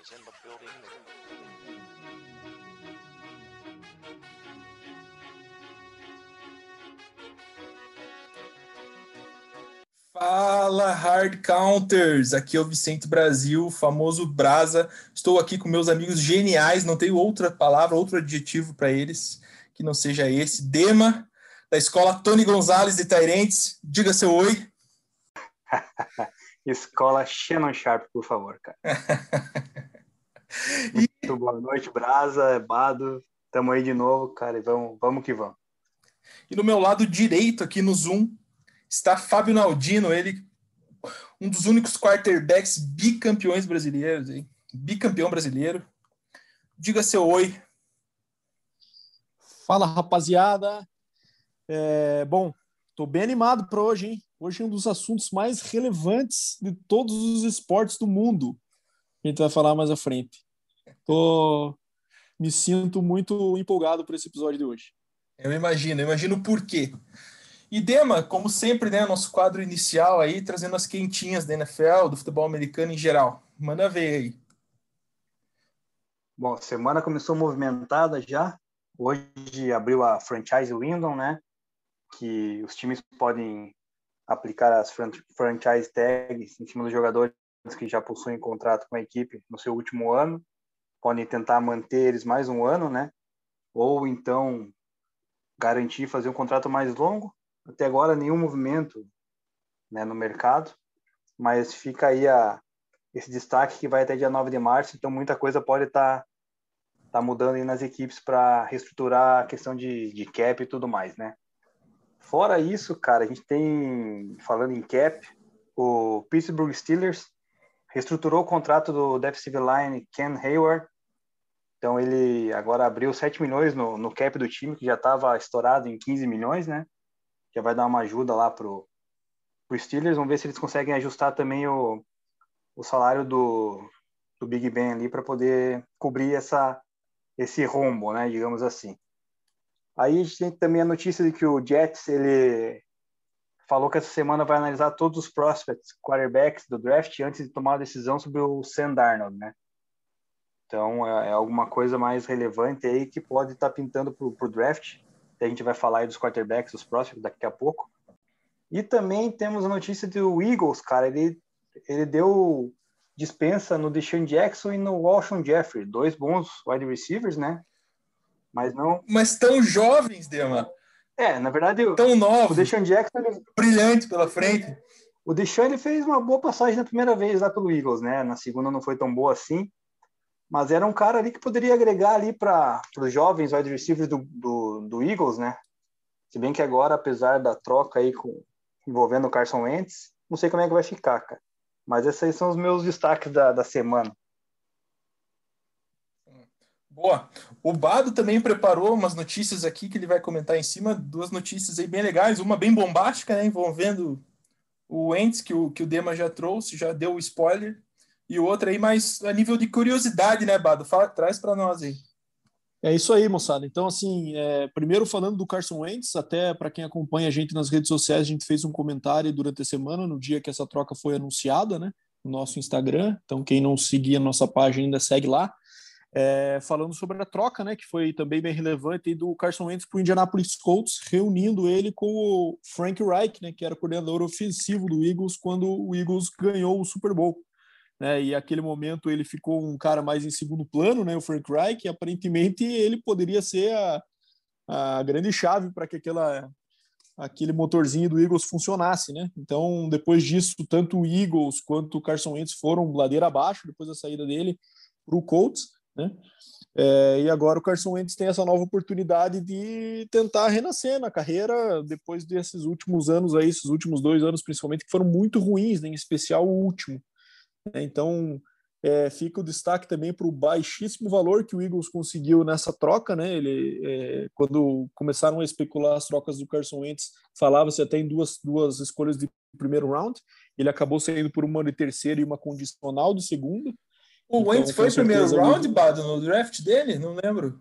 is in the building. Fala Hard Counters, aqui é o Vicente Brasil, o famoso Brasa. Estou aqui com meus amigos geniais, não tenho outra palavra, outro adjetivo para eles que não seja esse. Dema, da escola Tony Gonzalez de Tairentes, diga seu oi. escola Shannon Sharp, por favor, cara. Muito boa noite, Brasa, Bado. Tamo aí de novo, cara, e vamos, vamos que vamos. E no meu lado direito aqui no Zoom, está Fábio Naldino, ele um dos únicos quarterbacks bicampeões brasileiros, hein? bicampeão brasileiro. Diga seu oi. Fala, rapaziada. É, bom, estou bem animado para hoje, hein? Hoje é um dos assuntos mais relevantes de todos os esportes do mundo. A gente vai falar mais à frente. Tô, me sinto muito empolgado por esse episódio de hoje. Eu imagino, eu imagino por quê. E Dema, como sempre, né, nosso quadro inicial aí, trazendo as quentinhas da NFL, do futebol americano em geral. Manda ver aí. Bom, semana começou movimentada já. Hoje abriu a franchise window, né? Que os times podem aplicar as franchise tags em cima dos jogadores que já possuem contrato com a equipe no seu último ano. Podem tentar manter eles mais um ano, né? Ou então garantir fazer um contrato mais longo até agora nenhum movimento né, no mercado, mas fica aí a, esse destaque que vai até dia 9 de março, então muita coisa pode estar tá, tá mudando aí nas equipes para reestruturar a questão de, de cap e tudo mais, né? Fora isso, cara, a gente tem, falando em cap, o Pittsburgh Steelers reestruturou o contrato do defensive line Ken Hayward, então ele agora abriu 7 milhões no, no cap do time, que já estava estourado em 15 milhões, né? já vai dar uma ajuda lá pro, pro Steelers. Vamos ver se eles conseguem ajustar também o, o salário do, do Big Ben ali para poder cobrir essa, esse rombo, né, digamos assim. Aí a gente tem também a notícia de que o Jets ele falou que essa semana vai analisar todos os prospects, quarterbacks do draft antes de tomar a decisão sobre o Sam Darnold, né? Então é, é alguma coisa mais relevante aí que pode estar tá pintando para o draft a gente vai falar aí dos quarterbacks, dos próximos, daqui a pouco. E também temos a notícia do Eagles, cara. Ele, ele deu dispensa no Deshaun Jackson e no Walshon Jeffrey, dois bons wide receivers, né? Mas não. Mas tão jovens, Dema. É, na verdade. Tão novos. O Deshaun Jackson. Ele... Brilhante pela frente. O Deshaun ele fez uma boa passagem na primeira vez lá pelo Eagles, né? Na segunda não foi tão boa assim mas era um cara ali que poderia agregar ali para os jovens wide receivers do, do, do, Eagles, né? Se bem que agora, apesar da troca aí com, envolvendo o Carson Wentz, não sei como é que vai ficar, cara. Mas esses aí são os meus destaques da, da semana. Boa. O Bado também preparou umas notícias aqui que ele vai comentar em cima, duas notícias aí bem legais, uma bem bombástica, né, envolvendo o Wentz, que o, que o Dema já trouxe, já deu o spoiler, e o outro aí mais a nível de curiosidade, né, Bado? Fala, traz para nós aí. É isso aí, moçada. Então, assim, é, primeiro falando do Carson Wentz, até para quem acompanha a gente nas redes sociais, a gente fez um comentário durante a semana, no dia que essa troca foi anunciada, né, no nosso Instagram. Então, quem não seguia a nossa página ainda segue lá. É, falando sobre a troca, né, que foi também bem relevante, do Carson Wentz para o Indianapolis Colts, reunindo ele com o Frank Reich, né, que era coordenador ofensivo do Eagles quando o Eagles ganhou o Super Bowl né? E aquele momento ele ficou um cara mais em segundo plano, né? O Frank Reich, e aparentemente ele poderia ser a, a grande chave para que aquela aquele motorzinho do Eagles funcionasse, né? Então, depois disso, tanto o Eagles quanto o Carson Wentz foram ladeira abaixo depois da saída dele para o Colts, né? É, e agora o Carson Wentz tem essa nova oportunidade de tentar renascer na carreira depois desses últimos anos aí, esses últimos dois anos principalmente, que foram muito ruins, né? em especial o último. Né? Então, é, fica o destaque também para o baixíssimo valor que o Eagles conseguiu nessa troca, né? Ele, é, quando começaram a especular as trocas do Carson Wentz, falava-se até em duas, duas escolhas de primeiro round. Ele acabou saindo por uma de terceiro e uma condicional de segundo. O então, Wentz foi primeiro round, Bado, no draft dele? Não lembro.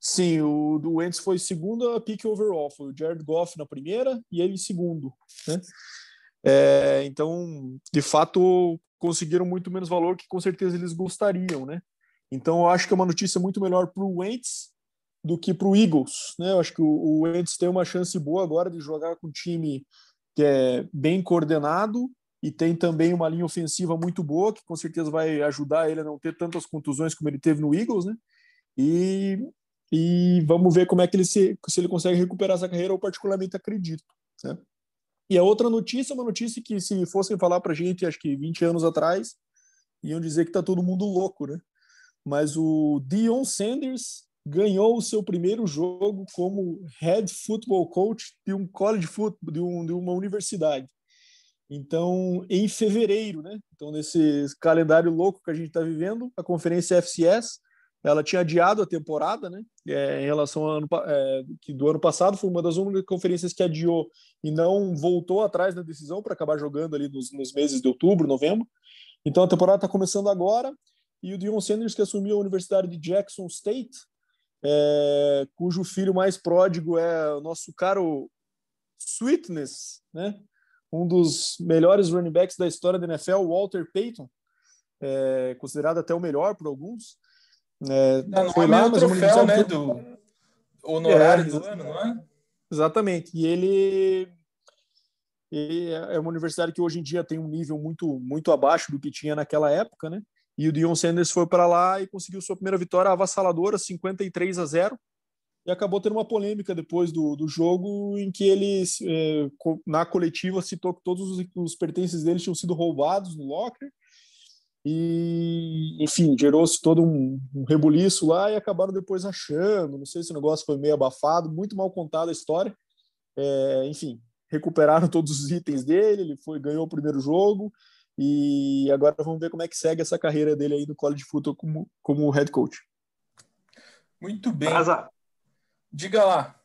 Sim, o do Wentz foi segunda pick overall. Foi o Jared Goff na primeira e ele segundo, né? É, então, de fato, conseguiram muito menos valor que com certeza eles gostariam, né? Então eu acho que é uma notícia muito melhor para o Wentz do que para o Eagles, né? Eu acho que o, o Wentz tem uma chance boa agora de jogar com um time que é bem coordenado e tem também uma linha ofensiva muito boa, que com certeza vai ajudar ele a não ter tantas contusões como ele teve no Eagles, né? E, e vamos ver como é que ele se, se ele consegue recuperar essa carreira, eu particularmente acredito, né? E a outra notícia é uma notícia que se fossem falar para gente, acho que 20 anos atrás, iam dizer que tá todo mundo louco, né? Mas o Dion Sanders ganhou o seu primeiro jogo como head football coach de um college football, de, um, de uma universidade. Então, em fevereiro, né? Então, nesse calendário louco que a gente está vivendo, a conferência FCS, ela tinha adiado a temporada, né? É, em relação ao ano é, que do ano passado foi uma das únicas conferências que adiou e não voltou atrás na decisão para acabar jogando ali nos, nos, meses de outubro, novembro. Então a temporada está começando agora e o Dion Sanders que assumiu a Universidade de Jackson State, é, cujo filho mais pródigo é o nosso caro Sweetness, né? Um dos melhores running backs da história da NFL, Walter Payton, é, considerado até o melhor por alguns. É, não, foi lá, mas troféu, né, do honorário é, do ano, não é? Exatamente. E ele, ele é uma universidade que hoje em dia tem um nível muito muito abaixo do que tinha naquela época, né? E o Dion Sanders foi para lá e conseguiu sua primeira vitória avassaladora, 53 a 0 e acabou tendo uma polêmica depois do, do jogo em que ele, é, na coletiva, citou que todos os, os pertences dele tinham sido roubados no locker e, enfim, gerou-se todo um, um rebuliço lá e acabaram depois achando, não sei se o negócio foi meio abafado, muito mal contada a história, é, enfim, recuperaram todos os itens dele, ele foi ganhou o primeiro jogo e agora vamos ver como é que segue essa carreira dele aí no college football como, como head coach. Muito bem. Diga lá.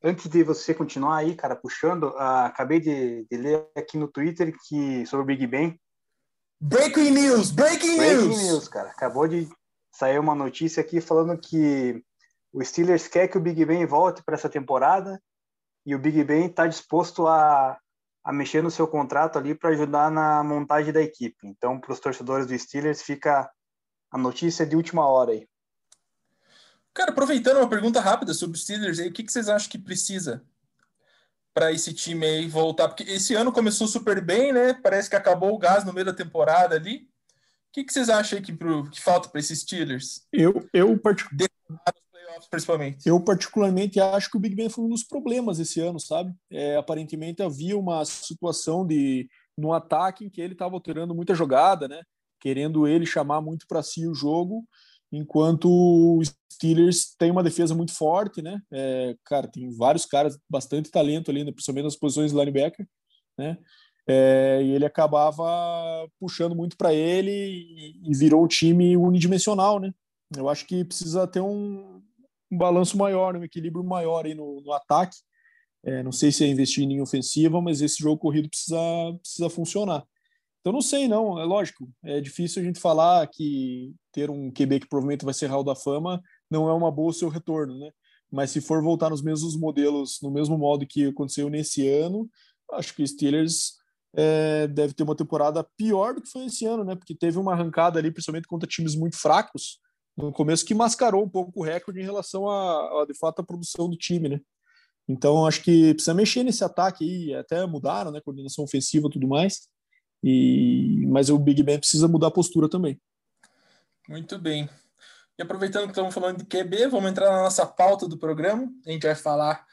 Antes de você continuar aí, cara, puxando, uh, acabei de, de, ler aqui no Twitter que sobre o Big Ben. Breaking news! Breaking, breaking news! news, cara. Acabou de sair uma notícia aqui falando que o Steelers quer que o Big Ben volte para essa temporada e o Big Ben está disposto a, a mexer no seu contrato ali para ajudar na montagem da equipe. Então, para os torcedores do Steelers, fica a notícia de última hora aí. Cara, aproveitando uma pergunta rápida sobre os Steelers, aí, o que, que vocês acham que precisa para esse time aí voltar? Porque esse ano começou super bem, né? Parece que acabou o gás no meio da temporada ali. O que, que vocês acham aí que, pro, que falta para esses Steelers? Eu, eu particularmente principalmente. Eu particularmente acho que o Big Ben foi um dos problemas esse ano, sabe? É, aparentemente havia uma situação de no ataque em que ele estava alterando muita jogada, né? Querendo ele chamar muito para si o jogo enquanto o Steelers tem uma defesa muito forte, né? É, cara, tem vários caras, bastante talento ali, né? principalmente nas posições de linebacker, né? É, e ele acabava puxando muito para ele e, e, virou um time unidimensional, né? Eu acho que precisa ter um, um balanço maior, um equilíbrio maior aí no, no ataque. É, não sei se é investir em ofensiva, mas esse jogo corrido precisa, precisa funcionar. Então não sei, não. É lógico, é difícil a gente falar que ter um QB que provavelmente vai ser Hall da Fama não é uma boa o seu retorno, né? Mas se for voltar nos mesmos modelos, no mesmo modo que aconteceu nesse ano, acho que Steelers é, deve ter uma temporada pior do que foi esse ano, né? Porque teve uma arrancada ali, principalmente contra times muito fracos no começo, que mascarou um pouco o recorde em relação a, a de fato, a produção do time, né? Então, acho que precisa mexer nesse ataque aí, até mudaram, né? Coordenação ofensiva e tudo mais. E, mas o Big Ben precisa mudar a postura também. Muito bem. E aproveitando que estamos falando de QB, vamos entrar na nossa pauta do programa. A gente vai falar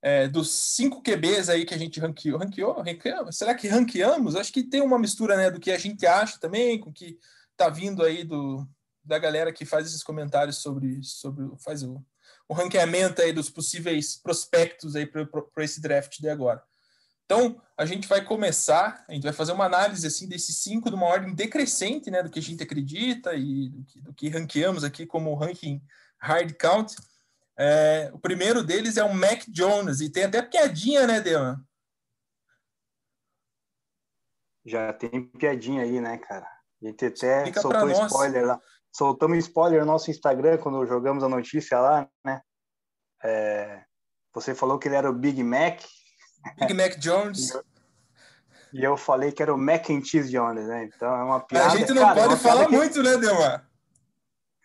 é, dos cinco QBs aí que a gente ranqueou. Ranqueou? Será que ranqueamos? Acho que tem uma mistura né, do que a gente acha também, com o que está vindo aí do, da galera que faz esses comentários sobre, sobre faz o, o ranqueamento aí dos possíveis prospectos aí para esse draft de agora. Então, a gente vai começar, a gente vai fazer uma análise assim desses cinco de uma ordem decrescente, né, do que a gente acredita e do que, do que ranqueamos aqui como ranking hard count. É, o primeiro deles é o Mac Jones, e tem até piadinha, né, Deman? Já tem piadinha aí, né, cara? A gente até Fica soltou spoiler lá. Soltamos spoiler no nosso Instagram quando jogamos a notícia lá, né? É, você falou que ele era o Big Mac, Big Mac Jones. E eu falei que era o Mac and Cheese Jones, né? Então é uma piada. A gente não cara, é pode falar que- muito, né, Delmar?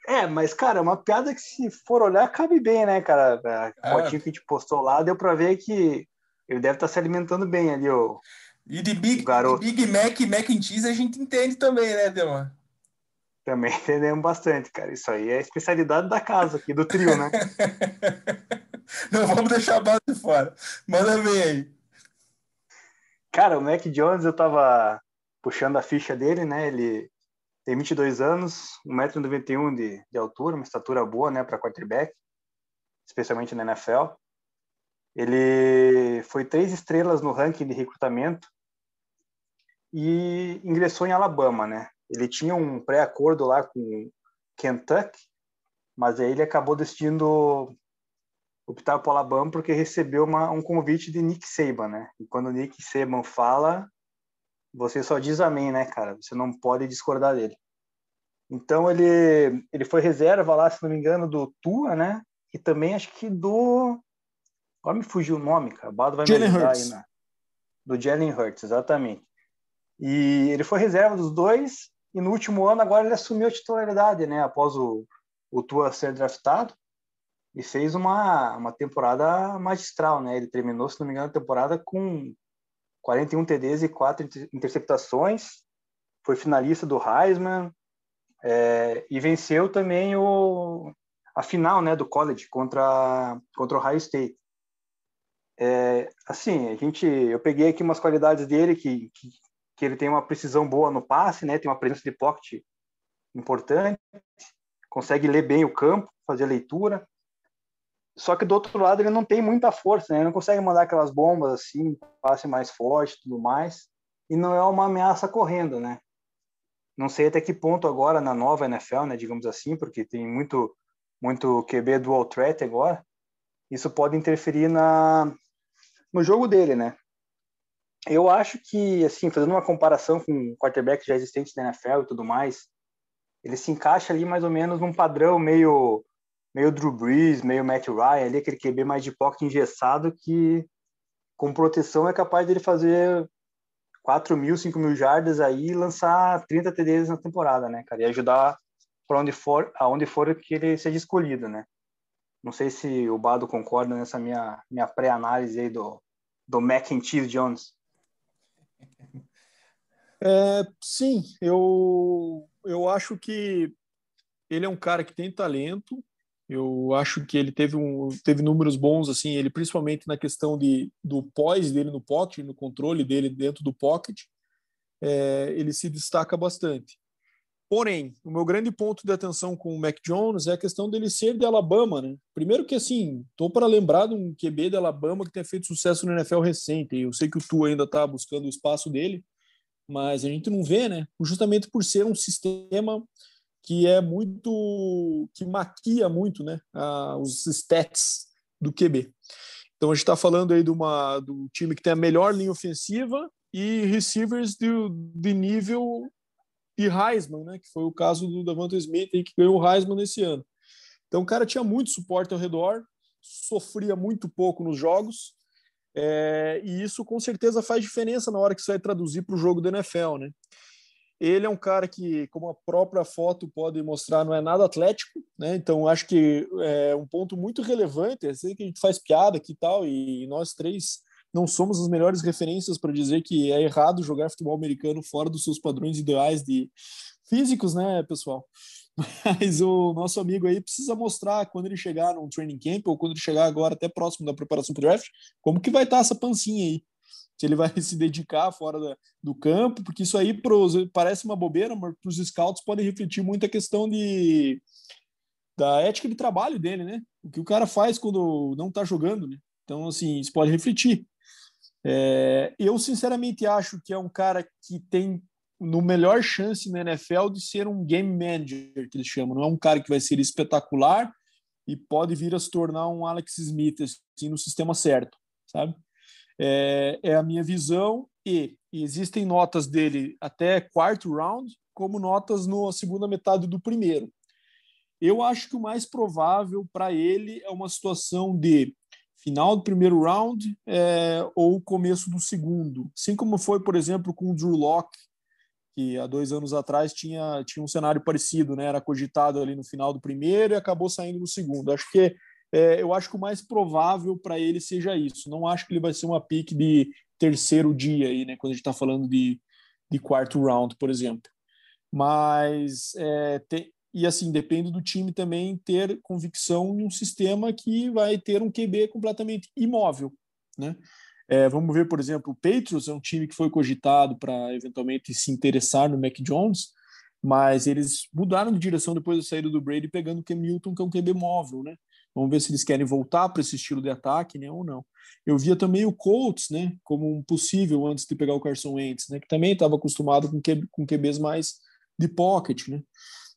É, mas, cara, é uma piada que se for olhar, cabe bem, né, cara? A Ah. fotinho que a gente postou lá, deu pra ver que ele deve estar se alimentando bem ali, o, E de Big, garoto. Big Mac e Mac and Cheese a gente entende também, né, Delmar? também entendemos bastante, cara. Isso aí é a especialidade da casa aqui, do trio, né? Não vamos deixar a base fora. Manda bem aí. Cara, o Mac Jones, eu tava puxando a ficha dele, né? Ele tem 22 anos, 1,91m de, de altura, uma estatura boa, né, para quarterback, especialmente na NFL. Ele foi três estrelas no ranking de recrutamento e ingressou em Alabama, né? Ele tinha um pré-acordo lá com Kentucky, mas aí ele acabou decidindo optar por Alabama porque recebeu uma, um convite de Nick Saban, né? E quando o Nick Saban fala, você só diz amém, né, cara? Você não pode discordar dele. Então ele ele foi reserva lá, se não me engano, do Tua, né? E também acho que do agora me fugiu o nome, cara. O Bado vai Jalen me ajudar Hurts. aí, né? Do Jalen Hurts, exatamente. E ele foi reserva dos dois e no último ano agora ele assumiu a titularidade, né? Após o o Tua ser draftado e fez uma, uma temporada magistral, né? Ele terminou, se não me engano, a temporada com 41 TDs e 4 inter- interceptações, foi finalista do Heisman é, e venceu também o, a final, né, do college contra contra o Ohio State. É, assim, a gente, eu peguei aqui umas qualidades dele que, que que ele tem uma precisão boa no passe, né? Tem uma presença de pocket importante, consegue ler bem o campo, fazer a leitura. Só que do outro lado ele não tem muita força, né? Ele não consegue mandar aquelas bombas assim, passe mais forte, tudo mais. E não é uma ameaça correndo, né? Não sei até que ponto agora na nova NFL, né, digamos assim, porque tem muito muito QB dual threat agora. Isso pode interferir na no jogo dele, né? Eu acho que, assim, fazendo uma comparação com quarterbacks já existentes na NFL e tudo mais, ele se encaixa ali mais ou menos num padrão meio meio Drew Brees, meio Matt Ryan, ali aquele QB mais de pocket engessado que com proteção é capaz dele fazer 4 mil, 5 mil jardas aí e lançar 30 TDs na temporada, né, cara? E ajudar para onde for, aonde for que ele seja escolhido, né? Não sei se o Bado concorda nessa minha, minha pré-análise aí do, do Mac and Cheese Jones. É, sim, eu, eu acho que ele é um cara que tem talento. Eu acho que ele teve, um, teve números bons, assim, ele principalmente na questão de, do poise dele no pocket, no controle dele dentro do pocket, é, ele se destaca bastante. Porém, o meu grande ponto de atenção com o Mac Jones é a questão dele ser de Alabama, né? Primeiro que, assim, tô para lembrar de um QB de Alabama que tem feito sucesso no NFL recente. Eu sei que o Tu ainda está buscando o espaço dele, mas a gente não vê, né? Justamente por ser um sistema que é muito que maquia muito, né? Os stats do QB. Então a gente está falando aí de uma do time que tem a melhor linha ofensiva e receivers de, de nível e Heisman, né? Que foi o caso do Davante Smith aí, que ganhou o Heisman nesse ano. Então o cara tinha muito suporte ao redor, sofria muito pouco nos jogos. É, e isso com certeza faz diferença na hora que você vai traduzir para o jogo do NFL, né? Ele é um cara que, como a própria foto pode mostrar, não é nada atlético, né? Então acho que é um ponto muito relevante. Eu sei que a gente faz piada aqui e tal, e nós três não somos as melhores referências para dizer que é errado jogar futebol americano fora dos seus padrões ideais de físicos, né, pessoal? Mas o nosso amigo aí precisa mostrar quando ele chegar num training camp ou quando ele chegar agora até próximo da preparação para o draft, como que vai estar essa pancinha aí. Se ele vai se dedicar fora da, do campo, porque isso aí pros, parece uma bobeira, mas para os scouts pode refletir muito a questão de, da ética de trabalho dele, né? O que o cara faz quando não está jogando, né? Então, assim, isso pode refletir. É, eu, sinceramente, acho que é um cara que tem no melhor chance na NFL de ser um game manager, que eles chamam. Não é um cara que vai ser espetacular e pode vir a se tornar um Alex Smith assim, no sistema certo, sabe? É, é a minha visão e existem notas dele até quarto round, como notas na segunda metade do primeiro. Eu acho que o mais provável para ele é uma situação de final do primeiro round é, ou começo do segundo. Assim como foi, por exemplo, com o Drew Locke, que há dois anos atrás tinha, tinha um cenário parecido, né? Era cogitado ali no final do primeiro e acabou saindo no segundo. Acho que é, eu acho que o mais provável para ele seja isso. Não acho que ele vai ser uma pique de terceiro dia aí, né? Quando a gente está falando de, de quarto round, por exemplo. Mas é, tem, e assim, depende do time também ter convicção em um sistema que vai ter um QB completamente imóvel, né? É, vamos ver, por exemplo, o Patriots é um time que foi cogitado para eventualmente se interessar no Mac Jones, mas eles mudaram de direção depois da saída do Brady, pegando o Cam Newton, que é um QB móvel, né? Vamos ver se eles querem voltar para esse estilo de ataque, né, ou não. Eu via também o Colts, né, como um possível antes de pegar o Carson Wentz, né, que também estava acostumado com, QB, com QBs mais de pocket, né.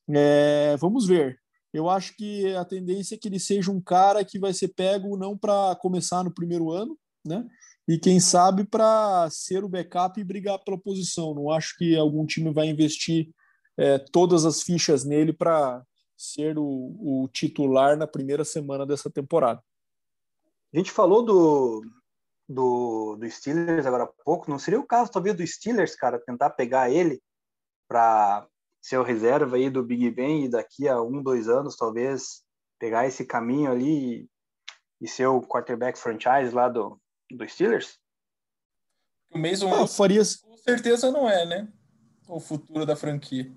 É, vamos ver. Eu acho que a tendência é que ele seja um cara que vai ser pego não para começar no primeiro ano, né? E quem sabe para ser o backup e brigar pela posição. Não acho que algum time vai investir é, todas as fichas nele para ser o, o, titular na primeira semana dessa temporada. A gente falou do, do, do Steelers agora há pouco. Não seria o caso, talvez, do Steelers, cara, tentar pegar ele para ser o reserva aí do Big Ben e daqui a um, dois anos, talvez, pegar esse caminho ali e, e ser o quarterback franchise lá do, do Steelers? O Mason ah, faria... com certeza não é, né? O futuro da franquia.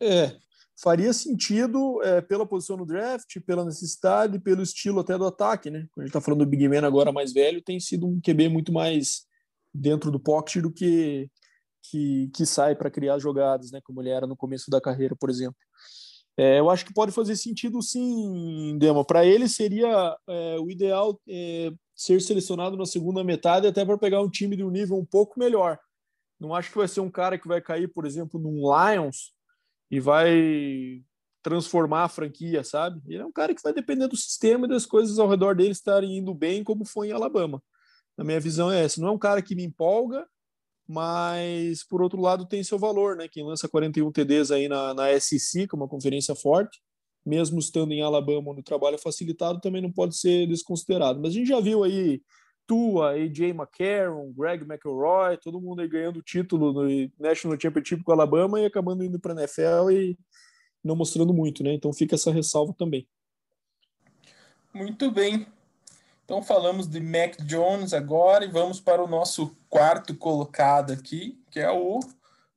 É, faria sentido é, pela posição no draft, pela necessidade, pelo estilo até do ataque, né? Quando a gente está falando do Big Man agora mais velho, tem sido um QB muito mais dentro do pocket do que que, que sai para criar jogadas, né, como ele era no começo da carreira, por exemplo. É, eu acho que pode fazer sentido sim, Dema. Para ele seria é, o ideal é, ser selecionado na segunda metade, até para pegar um time de um nível um pouco melhor. Não acho que vai ser um cara que vai cair, por exemplo, num Lions e vai transformar a franquia, sabe? Ele é um cara que vai depender do sistema e das coisas ao redor dele estarem indo bem, como foi em Alabama. Na minha visão é essa. Não é um cara que me empolga, mas por outro lado tem seu valor, né? Quem lança 41 TDs aí na, na SEC, que é uma conferência forte, mesmo estando em Alabama, onde o trabalho é facilitado, também não pode ser desconsiderado. Mas a gente já viu aí Tua, AJ McCarron, Greg McElroy, todo mundo aí ganhando título no National Championship com Alabama e acabando indo para a NFL e não mostrando muito, né? Então fica essa ressalva também. Muito bem. Então falamos de Mac Jones agora e vamos para o nosso quarto colocado aqui, que é o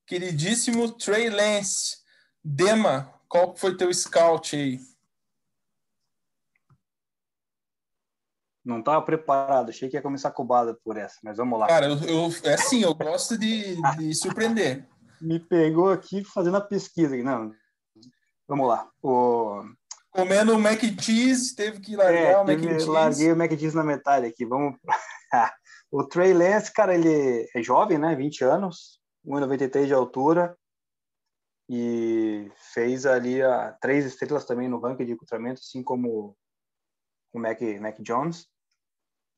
queridíssimo Trey Lance. Dema, qual foi teu scout aí? Não estava preparado, achei que ia começar cobada por essa, mas vamos lá. Cara, eu, eu é assim, eu gosto de, de surpreender. Me pegou aqui fazendo a pesquisa. Não, vamos lá. O comendo o mac cheese, teve que largar é, o mac cheese. Larguei o mac cheese na metade aqui. Vamos. o Trey Lance, cara, ele é jovem, né? 20 anos, 1,93 de altura e fez ali a três estrelas também no ranking de encontramento, assim como o Mac, Mac Jones.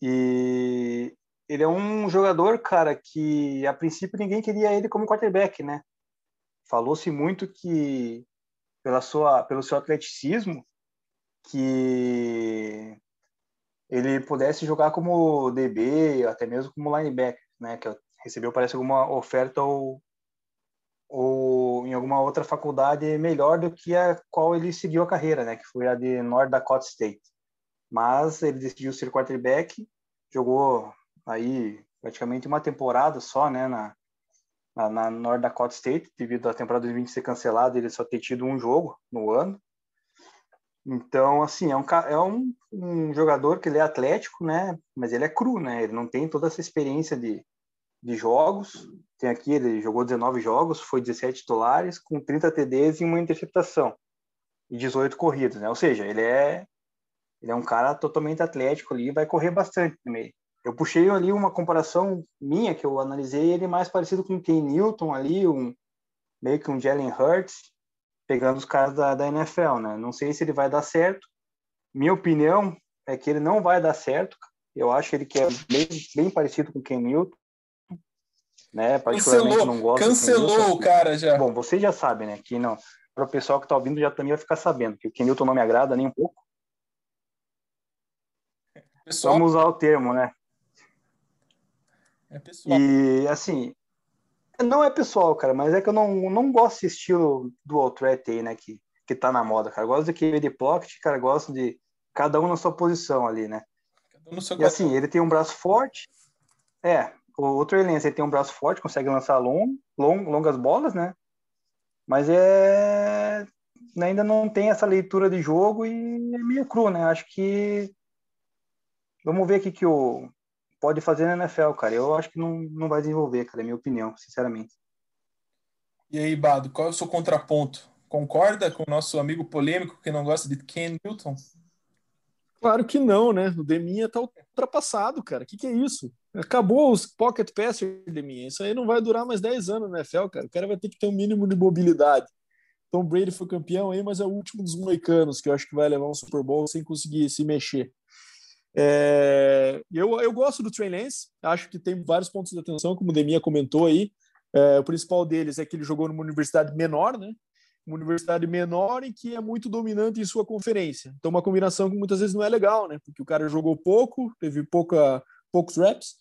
E ele é um jogador, cara, que a princípio ninguém queria ele como quarterback, né? Falou-se muito que pela sua, pelo seu atleticismo, que ele pudesse jogar como DB, até mesmo como linebacker, né? Que recebeu, parece, alguma oferta ou, ou em alguma outra faculdade melhor do que a qual ele seguiu a carreira, né? Que foi a de North Dakota State. Mas ele decidiu ser quarterback, jogou aí praticamente uma temporada só, né? Na, na, na North Dakota State, devido à temporada 2020 ser cancelada, ele só ter tido um jogo no ano. Então, assim, é um, é um, um jogador que ele é atlético, né? Mas ele é cru, né? Ele não tem toda essa experiência de, de jogos. Tem aqui, ele jogou 19 jogos, foi 17 titulares, com 30 TDs e uma interceptação. E 18 corridas, né? Ou seja, ele é, ele é um cara totalmente atlético ali, vai correr bastante no meio eu puxei ali uma comparação minha que eu analisei ele mais parecido com o Ken Newton ali, um meio que um Jalen Hurts, pegando os caras da, da NFL, né? Não sei se ele vai dar certo. Minha opinião é que ele não vai dar certo. Eu acho ele que é bem, bem parecido com o Ken Newton. Né? Cancelou, não gosto cancelou o cara já. Bom, você já sabe, né? Que não. Para o pessoal que está ouvindo já também vai ficar sabendo que o Ken Newton não me agrada nem um pouco. Pessoal, Vamos usar o termo, né? é pessoal. E assim, não é pessoal, cara, mas é que eu não, não gosto desse estilo dual threat aí, né? Que, que tá na moda, cara. Eu gosto de QB de pocket, cara. Gosto de cada um na sua posição ali, né? Cada um E assim, ele tem um braço forte. É, o, o Trey Lance ele tem um braço forte, consegue lançar long, long, longas bolas, né? Mas é ainda não tem essa leitura de jogo e é meio cru, né? Acho que vamos ver o que que o pode fazer na NFL, cara. Eu acho que não, não vai desenvolver, cara, é minha opinião, sinceramente. E aí, Bado, qual é o seu contraponto? Concorda com o nosso amigo polêmico que não gosta de Ken Newton? Claro que não, né? O Deminha tá ultrapassado, cara. O que, que é isso? Acabou os pocket passer, Deminha. Isso aí não vai durar mais 10 anos na NFL, cara. O cara vai ter que ter um mínimo de mobilidade. Tom Brady foi campeão aí, mas é o último dos moicanos que eu acho que vai levar um Super Bowl sem conseguir se mexer. É, eu, eu gosto do Trey Lance, acho que tem vários pontos de atenção, como o Deminha comentou aí. É, o principal deles é que ele jogou numa universidade menor, né? Uma universidade menor em que é muito dominante em sua conferência. Então, uma combinação que muitas vezes não é legal, né? Porque o cara jogou pouco, teve pouca, poucos reps,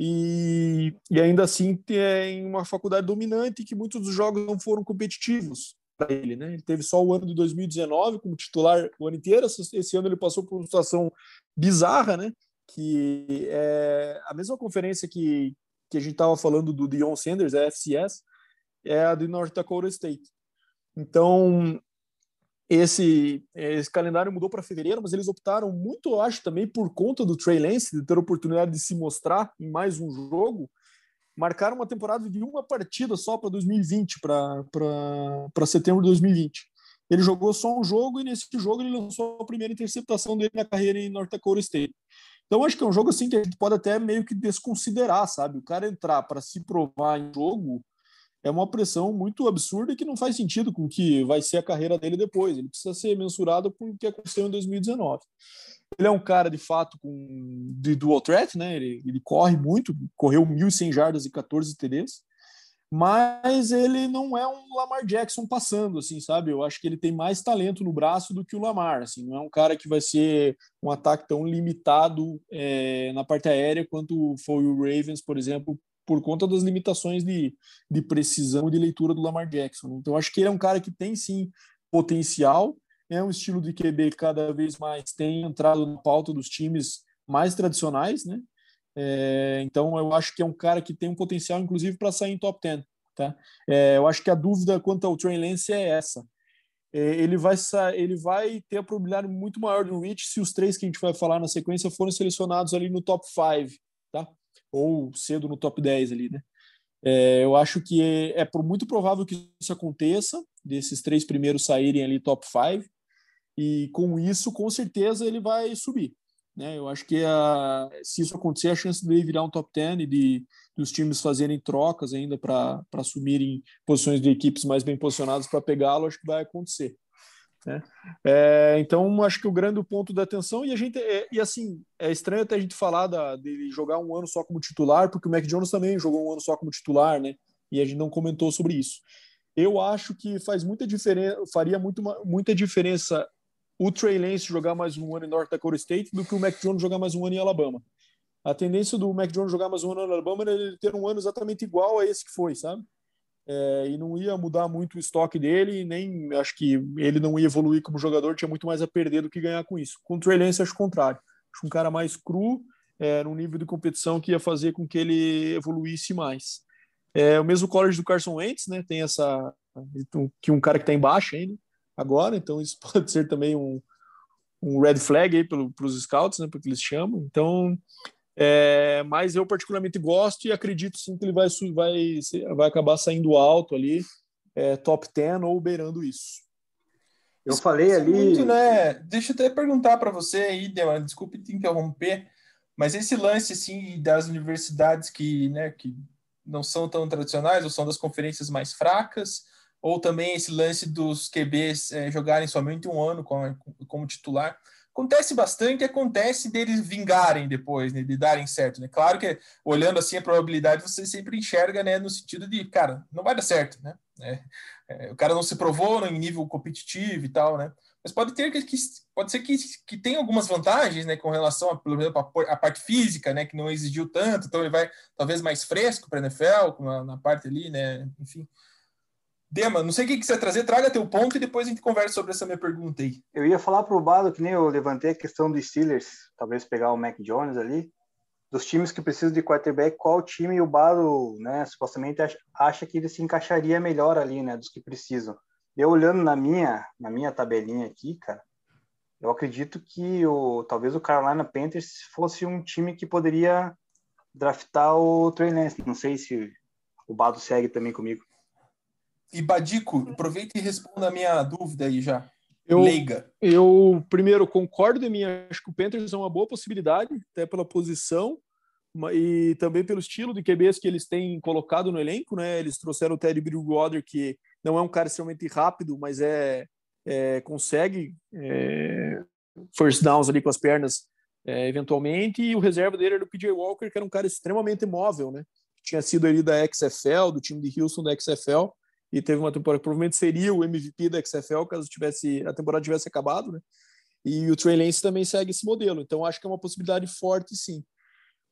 e, e ainda assim tem uma faculdade dominante que muitos dos jogos não foram competitivos para ele, né? Ele teve só o ano de 2019 como titular o ano inteiro. Esse ano ele passou por uma situação bizarra, né? Que é a mesma conferência que, que a gente estava falando do Dion Sanders, a FCS, é a de North Dakota State. Então, esse, esse calendário mudou para fevereiro, mas eles optaram muito, eu acho, também por conta do Trey Lance, de ter a oportunidade de se mostrar em mais um jogo, marcaram uma temporada de uma partida só para 2020, para setembro de 2020. Ele jogou só um jogo e nesse jogo ele lançou a primeira interceptação dele na carreira em North Dakota State. Então acho que é um jogo assim que a gente pode até meio que desconsiderar, sabe? O cara entrar para se provar em jogo é uma pressão muito absurda que não faz sentido com que vai ser a carreira dele depois. Ele precisa ser mensurado com o que aconteceu em 2019. Ele é um cara, de fato, com, de dual threat, né? Ele, ele corre muito, correu 1.100 jardas e 14 TDs, mas ele não é um Lamar Jackson passando, assim, sabe? Eu acho que ele tem mais talento no braço do que o Lamar, assim. Não é um cara que vai ser um ataque tão limitado é, na parte aérea quanto foi o Ravens, por exemplo, por conta das limitações de, de precisão de leitura do Lamar Jackson. Então, acho que ele é um cara que tem sim potencial, é um estilo de QB cada vez mais tem entrado na pauta dos times mais tradicionais, né? É, então, eu acho que é um cara que tem um potencial, inclusive, para sair em top 10. Tá? É, eu acho que a dúvida quanto ao Trey Lance é essa. É, ele, vai ele vai ter a probabilidade muito maior de um reach se os três que a gente vai falar na sequência forem selecionados ali no top 5, tá? ou cedo no top 10 ali, né? É, eu acho que é, é muito provável que isso aconteça, desses três primeiros saírem ali top 5, e com isso, com certeza, ele vai subir. Né? Eu acho que a, se isso acontecer, a chance dele virar um top 10 e de, dos times fazerem trocas ainda para assumirem posições de equipes mais bem posicionadas para pegá-lo, acho que vai acontecer. Né? É, então, acho que o grande ponto da atenção, e a gente, é, e assim, é estranho até a gente falar da, dele jogar um ano só como titular, porque o Mac Jones também jogou um ano só como titular, né? E a gente não comentou sobre isso. Eu acho que faz muita diferença, faria muito, muita diferença o Trey Lance jogar mais um ano em North Dakota State do que o Mac Jones jogar mais um ano em Alabama. A tendência do Mac Jones jogar mais um ano em Alabama era ele ter um ano exatamente igual a esse que foi, sabe? É, e não ia mudar muito o estoque dele, nem acho que ele não ia evoluir como jogador, tinha muito mais a perder do que ganhar com isso. Com o Trey Lance, acho o contrário. Acho um cara mais cru, é, num nível de competição que ia fazer com que ele evoluísse mais. É, o mesmo college do Carson Wentz, né? Tem essa que um cara que está embaixo ainda agora, então isso pode ser também um, um red flag aí para os scouts, né? Porque eles chamam. Então é, mas eu particularmente gosto e acredito sim que ele vai, vai, vai acabar saindo alto ali, é, top 10 ou beirando isso. Eu falei ali. Muito, né? Deixa eu até perguntar para você aí, Deman, desculpe te interromper, mas esse lance assim das universidades que, né, que não são tão tradicionais ou são das conferências mais fracas, ou também esse lance dos QBs é, jogarem somente um ano como, como titular acontece bastante acontece deles vingarem depois, né, de darem certo, né? Claro que olhando assim a probabilidade você sempre enxerga, né, no sentido de, cara, não vai dar certo, né? É, é, o cara não se provou em nível competitivo e tal, né? Mas pode ter que, que pode ser que, que tenha algumas vantagens, né, com relação a, pelo menos, a, a parte física, né, que não exigiu tanto, então ele vai talvez mais fresco para a NFL, na, na parte ali, né, enfim. Dema, não sei o que, vai trazer, traga teu ponto e depois a gente conversa sobre essa minha pergunta aí. Eu ia falar pro Bado que nem eu levantei a questão dos Steelers, talvez pegar o Mac Jones ali, dos times que precisam de quarterback, qual time o Bado, né, supostamente acha que ele se encaixaria melhor ali, né, dos que precisam. Eu olhando na minha, na minha tabelinha aqui, cara, eu acredito que o talvez o Carolina Panthers fosse um time que poderia draftar o Trey Lance. Não sei se o Bado segue também comigo. E Badico, aproveita e responda a minha dúvida aí já. Eu, Leiga. Eu primeiro concordo de mim, acho que o Panthers é uma boa possibilidade, até pela posição e também pelo estilo de QBs que eles têm colocado no elenco, né? Eles trouxeram o Teddy Bridgewater, que não é um cara extremamente rápido, mas é, é consegue é, first downs ali com as pernas é, eventualmente, e o reserva dele era o PJ Walker, que era um cara extremamente móvel, né? Tinha sido ali da XFL, do time de Houston da XFL, e teve uma temporada provavelmente seria o MVP da XFL caso tivesse a temporada tivesse acabado, né? E o Trey Lance também segue esse modelo, então acho que é uma possibilidade forte, sim.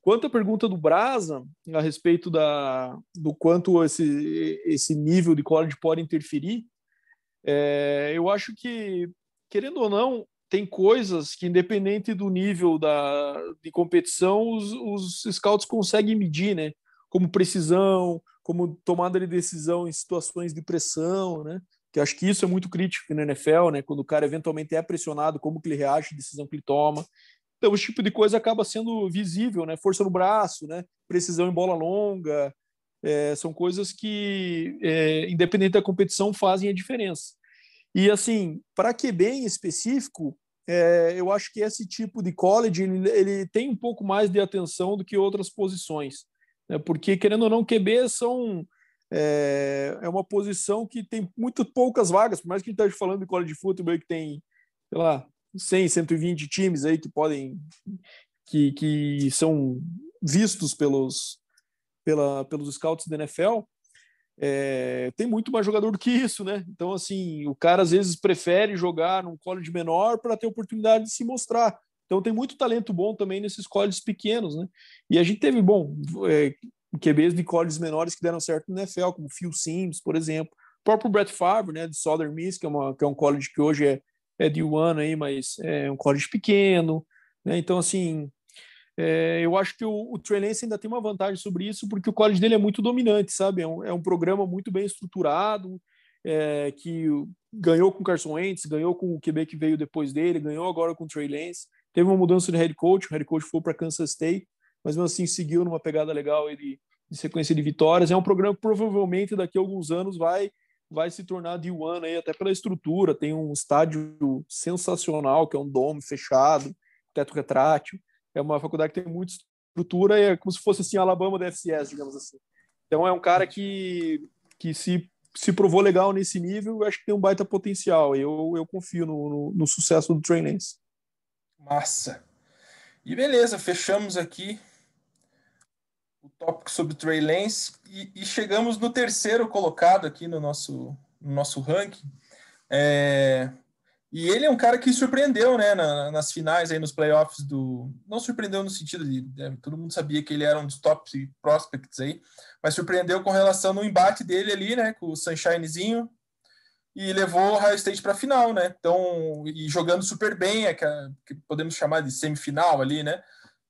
Quanto à pergunta do Brasa, a respeito da, do quanto esse, esse nível de college pode interferir, é, eu acho que, querendo ou não, tem coisas que, independente do nível da, de competição, os, os scouts conseguem medir, né? Como precisão, como tomada de decisão em situações de pressão, né? Que acho que isso é muito crítico na NFL, né? Quando o cara eventualmente é pressionado, como que ele reage decisão que ele toma. Então, esse tipo de coisa acaba sendo visível, né? Força no braço, né? Precisão em bola longa, é, são coisas que, é, independente da competição, fazem a diferença. E, assim, para QB em específico, é, eu acho que esse tipo de college ele, ele, tem um pouco mais de atenção do que outras posições. Né? Porque, querendo ou não, QB são, é, é uma posição que tem muito poucas vagas, por mais que a gente esteja falando de college futebol que tem, sei lá, 100, 120 times aí que podem que, que são vistos pelos pela, pelos scouts da NFL, é, tem muito mais jogador do que isso, né? Então, assim, o cara às vezes prefere jogar num college menor para ter oportunidade de se mostrar. Então, tem muito talento bom também nesses colleges pequenos, né? E a gente teve, bom, é, QBs de colleges menores que deram certo no NFL, como Phil Sims, por exemplo. O próprio Brett Favre, né, de Southern Miss, que é, uma, que é um college que hoje é é de One aí, mas é um college pequeno, né? Então, assim, é, eu acho que o, o Trey Lance ainda tem uma vantagem sobre isso, porque o college dele é muito dominante, sabe? É um, é um programa muito bem estruturado, é, que ganhou com Carson Wentz, ganhou com o QB que veio depois dele, ganhou agora com o Trey Lance. Teve uma mudança de head coach, o head coach foi para Kansas State, mas mesmo assim seguiu numa pegada legal de, de sequência de vitórias. É um programa que provavelmente daqui a alguns anos vai vai se tornar de one aí, até pela estrutura. Tem um estádio sensacional, que é um dome fechado, teto retrátil. É uma faculdade que tem muita estrutura e é como se fosse assim Alabama da FCS, digamos assim. Então é um cara que, que se, se provou legal nesse nível, eu acho que tem um baita potencial. Eu, eu confio no, no, no sucesso do Trey Lance. Massa. E beleza, fechamos aqui o tópico sobre Trey Lance e, e, chegamos no terceiro colocado aqui no nosso, no nosso ranking. É, e ele é um cara que surpreendeu, né, na, nas finais aí nos playoffs do, não surpreendeu no sentido de, né, todo mundo sabia que ele era um dos top prospects aí, mas surpreendeu com relação no embate dele ali, né, com o Sunshinezinho e levou o Ohio State para a final, né? Então, e jogando super bem, é que, que podemos chamar de semifinal ali, né?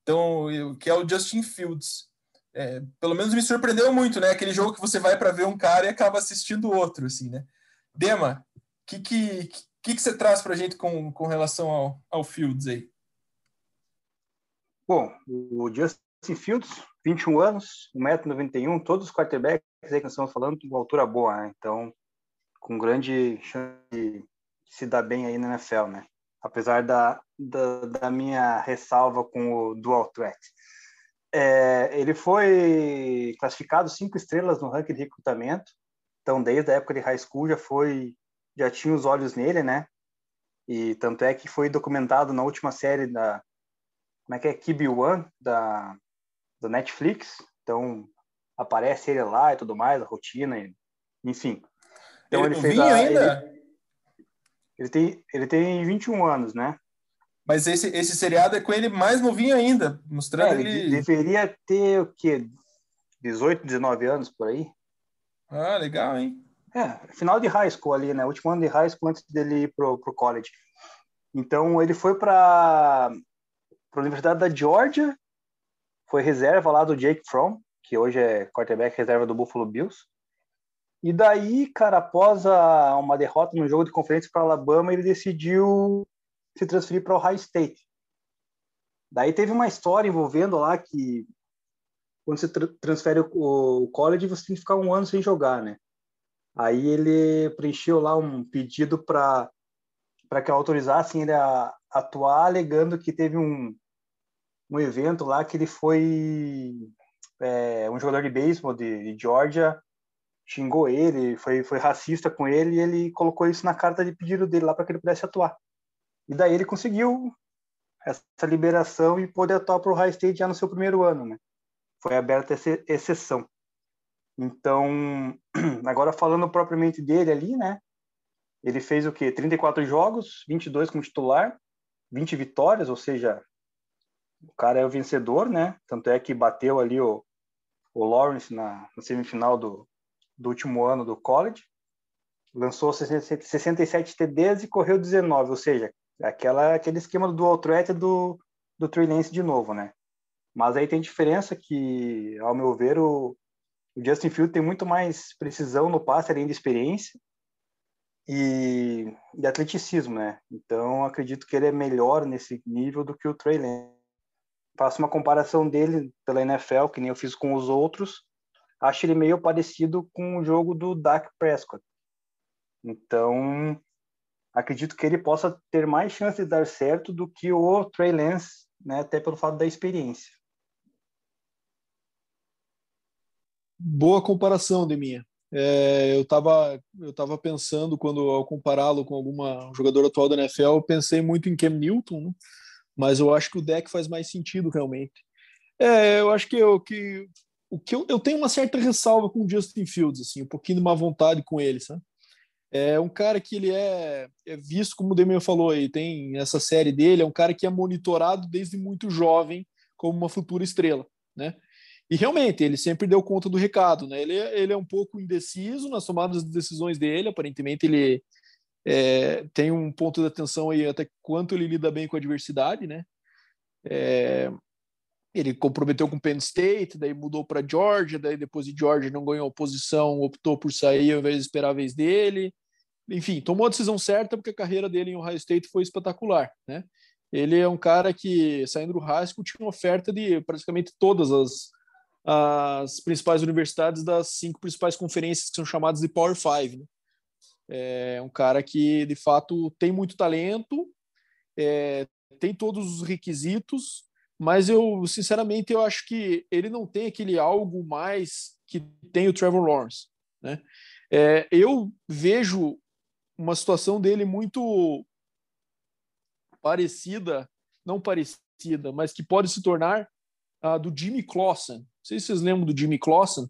Então, que é o Justin Fields é, pelo menos me surpreendeu muito, né? Aquele jogo que você vai para ver um cara e acaba assistindo outro, assim, né? Dema, o que, que, que, que você traz para a gente com, com relação ao, ao Fields aí? Bom, o Justin Fields, 21 anos, 1,91m, todos os quarterbacks aí que nós estamos falando, com altura boa, né? Então, com grande chance de se dar bem aí na NFL, né? Apesar da, da, da minha ressalva com o dual threat. É, ele foi classificado cinco estrelas no ranking de recrutamento. Então, desde a época de high school já foi, já tinha os olhos nele, né? E tanto é que foi documentado na última série da, como é que é, Kibi One da da Netflix. Então aparece ele lá e tudo mais, a rotina, e, enfim. Então ele, ele fez novinho a, ainda? Ele, ele, tem, ele tem 21 anos, né? Mas esse, esse seriado é com ele mais novinho ainda, mostrando É, ele ele. deveria ter o quê? 18, 19 anos por aí? Ah, legal, hein? É, final de high school ali, né? Último ano de high school antes dele ir pro, pro college. Então ele foi para a Universidade da Georgia, foi reserva lá do Jake Fromm, que hoje é quarterback reserva do Buffalo Bills. E daí, cara, após a, uma derrota no jogo de conferência para Alabama, ele decidiu se transferir para o Ohio State. Daí teve uma história envolvendo lá que quando você tra transfere o, o college, você tem que ficar um ano sem jogar, né? Aí ele preencheu lá um pedido para para que autorizassem ele a atuar, alegando que teve um, um evento lá que ele foi é, um jogador de beisebol de, de Georgia xingou ele, foi foi racista com ele e ele colocou isso na carta de pedido dele lá para que ele pudesse atuar. E daí ele conseguiu essa liberação e poder atuar para o High State já no seu primeiro ano, né? Foi aberta essa exceção. Então, agora falando propriamente dele ali, né? Ele fez o quê? 34 jogos, 22 como titular, 20 vitórias, ou seja, o cara é o vencedor, né? Tanto é que bateu ali o, o Lawrence na, na semifinal do, do último ano do college. Lançou 67 TDs e correu 19, ou seja, aquela, aquele esquema do dual threat do, do Trey Lance de novo, né? Mas aí tem diferença que, ao meu ver, o, o Justin Field tem muito mais precisão no passe, além de experiência e de atleticismo, né? Então, acredito que ele é melhor nesse nível do que o Trey Lance. Faço uma comparação dele pela NFL, que nem eu fiz com os outros. Acho ele meio parecido com o jogo do Dak Prescott. Então, acredito que ele possa ter mais chance de dar certo do que o Trey Lance, né? Até pelo fato da experiência. Boa comparação, Deminha. É, eu estava eu tava pensando, quando ao compará-lo com alguma um jogador atual da NFL, eu pensei muito em Cam Newton, né? mas eu acho que o deck faz mais sentido realmente. É, eu acho que, eu, que o que eu, eu tenho uma certa ressalva com o Justin Fields, assim, um pouquinho de má vontade com ele, sabe? É um cara que ele é, é visto, como o Demian falou aí, tem essa série dele, é um cara que é monitorado desde muito jovem como uma futura estrela, né? E realmente, ele sempre deu conta do recado, né? Ele, ele é um pouco indeciso nas tomadas de decisões dele, aparentemente ele é, tem um ponto de atenção aí até quanto ele lida bem com a adversidade, né? É, ele comprometeu com Penn State, daí mudou para Georgia, daí depois de Georgia não ganhou posição, optou por sair ao invés de esperar a vez dele. Enfim, tomou a decisão certa porque a carreira dele em Ohio State foi espetacular, né? Ele é um cara que, saindo do school, tinha uma oferta de praticamente todas as, as principais universidades das cinco principais conferências que são chamadas de Power Five. Né? É um cara que, de fato, tem muito talento, é, tem todos os requisitos, mas eu, sinceramente, eu acho que ele não tem aquele algo mais que tem o Trevor Lawrence. Né? É, eu vejo uma situação dele muito parecida, não parecida, mas que pode se tornar a do Jimmy Clausen. Não sei se vocês lembram do Jimmy Clausen,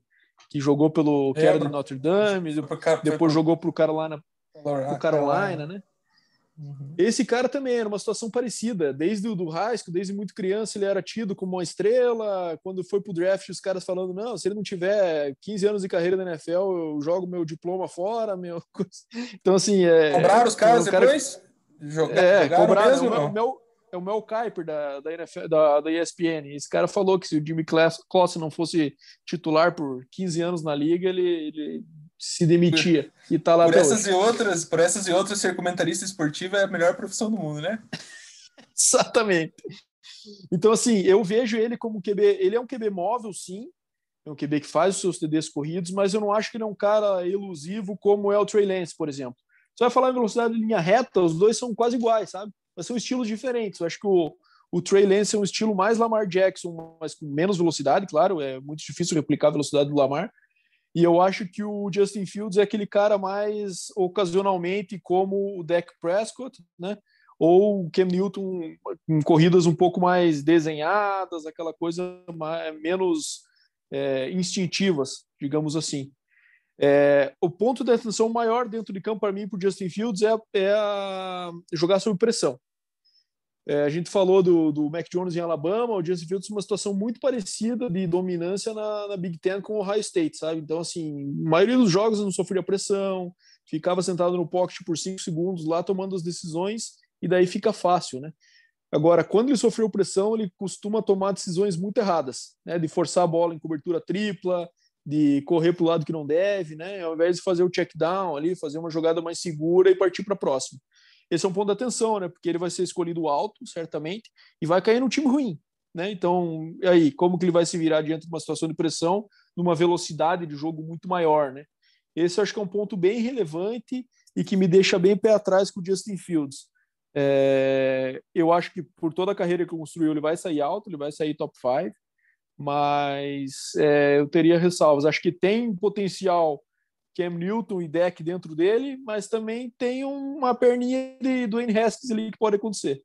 que jogou pelo que era de Notre Dame, depois jogou para o Carolina, pro Carolina, né? Uhum. Esse cara também era uma situação parecida. Desde o do school, desde muito criança, ele era tido como uma estrela. Quando foi pro draft, os caras falando: não, se ele não tiver 15 anos de carreira na NFL, eu jogo meu diploma fora. Meu... Então, assim. É, Cobraram os caras cara... depois? Jogar, é, cobraram. Mesmo, o, meu, meu, é o Mel Kiper da, da, NFL, da, da ESPN. Esse cara falou que se o Jimmy Clausen não fosse titular por 15 anos na liga, ele, ele se demitia e tá lá por essas hoje. e outras por essas e outras ser comentarista esportivo é a melhor profissão do mundo né? Exatamente. Então assim eu vejo ele como QB ele é um QB móvel sim é um QB que faz os seus TDs corridos mas eu não acho que ele é um cara elusivo como é o Trey Lance por exemplo. Você vai falar em velocidade de linha reta os dois são quase iguais sabe? Mas são estilos diferentes. Eu acho que o o Trey Lance é um estilo mais Lamar Jackson, mas com menos velocidade, claro, é muito difícil replicar a velocidade do Lamar, e eu acho que o Justin Fields é aquele cara mais ocasionalmente como o Dak Prescott, né? Ou o Cam Newton em corridas um pouco mais desenhadas, aquela coisa mais, menos é, instintivas, digamos assim. É, o ponto de atenção maior dentro de campo para mim, para o Justin Fields, é, é jogar sob pressão. É, a gente falou do, do Mac Jones em Alabama, o Justin Fields uma situação muito parecida de dominância na, na Big Ten com o Ohio State, sabe? Então, assim, a maioria dos jogos não sofria pressão, ficava sentado no pocket por cinco segundos lá tomando as decisões e daí fica fácil, né? Agora, quando ele sofreu pressão, ele costuma tomar decisões muito erradas, né? De forçar a bola em cobertura tripla, de correr para o lado que não deve, né? Ao invés de fazer o check down ali, fazer uma jogada mais segura e partir para a próxima. Esse é um ponto de atenção, né? Porque ele vai ser escolhido alto, certamente, e vai cair num time ruim, né? Então, e aí, como que ele vai se virar diante de uma situação de pressão, numa velocidade de jogo muito maior, né? Esse acho que é um ponto bem relevante e que me deixa bem pé atrás com o Justin Fields. É, eu acho que por toda a carreira que construiu, ele vai sair alto, ele vai sair top 5, mas é, eu teria ressalvas. Acho que tem potencial Cam Newton e deck dentro dele, mas também tem uma perninha de Dwayne Haskins ali que pode acontecer.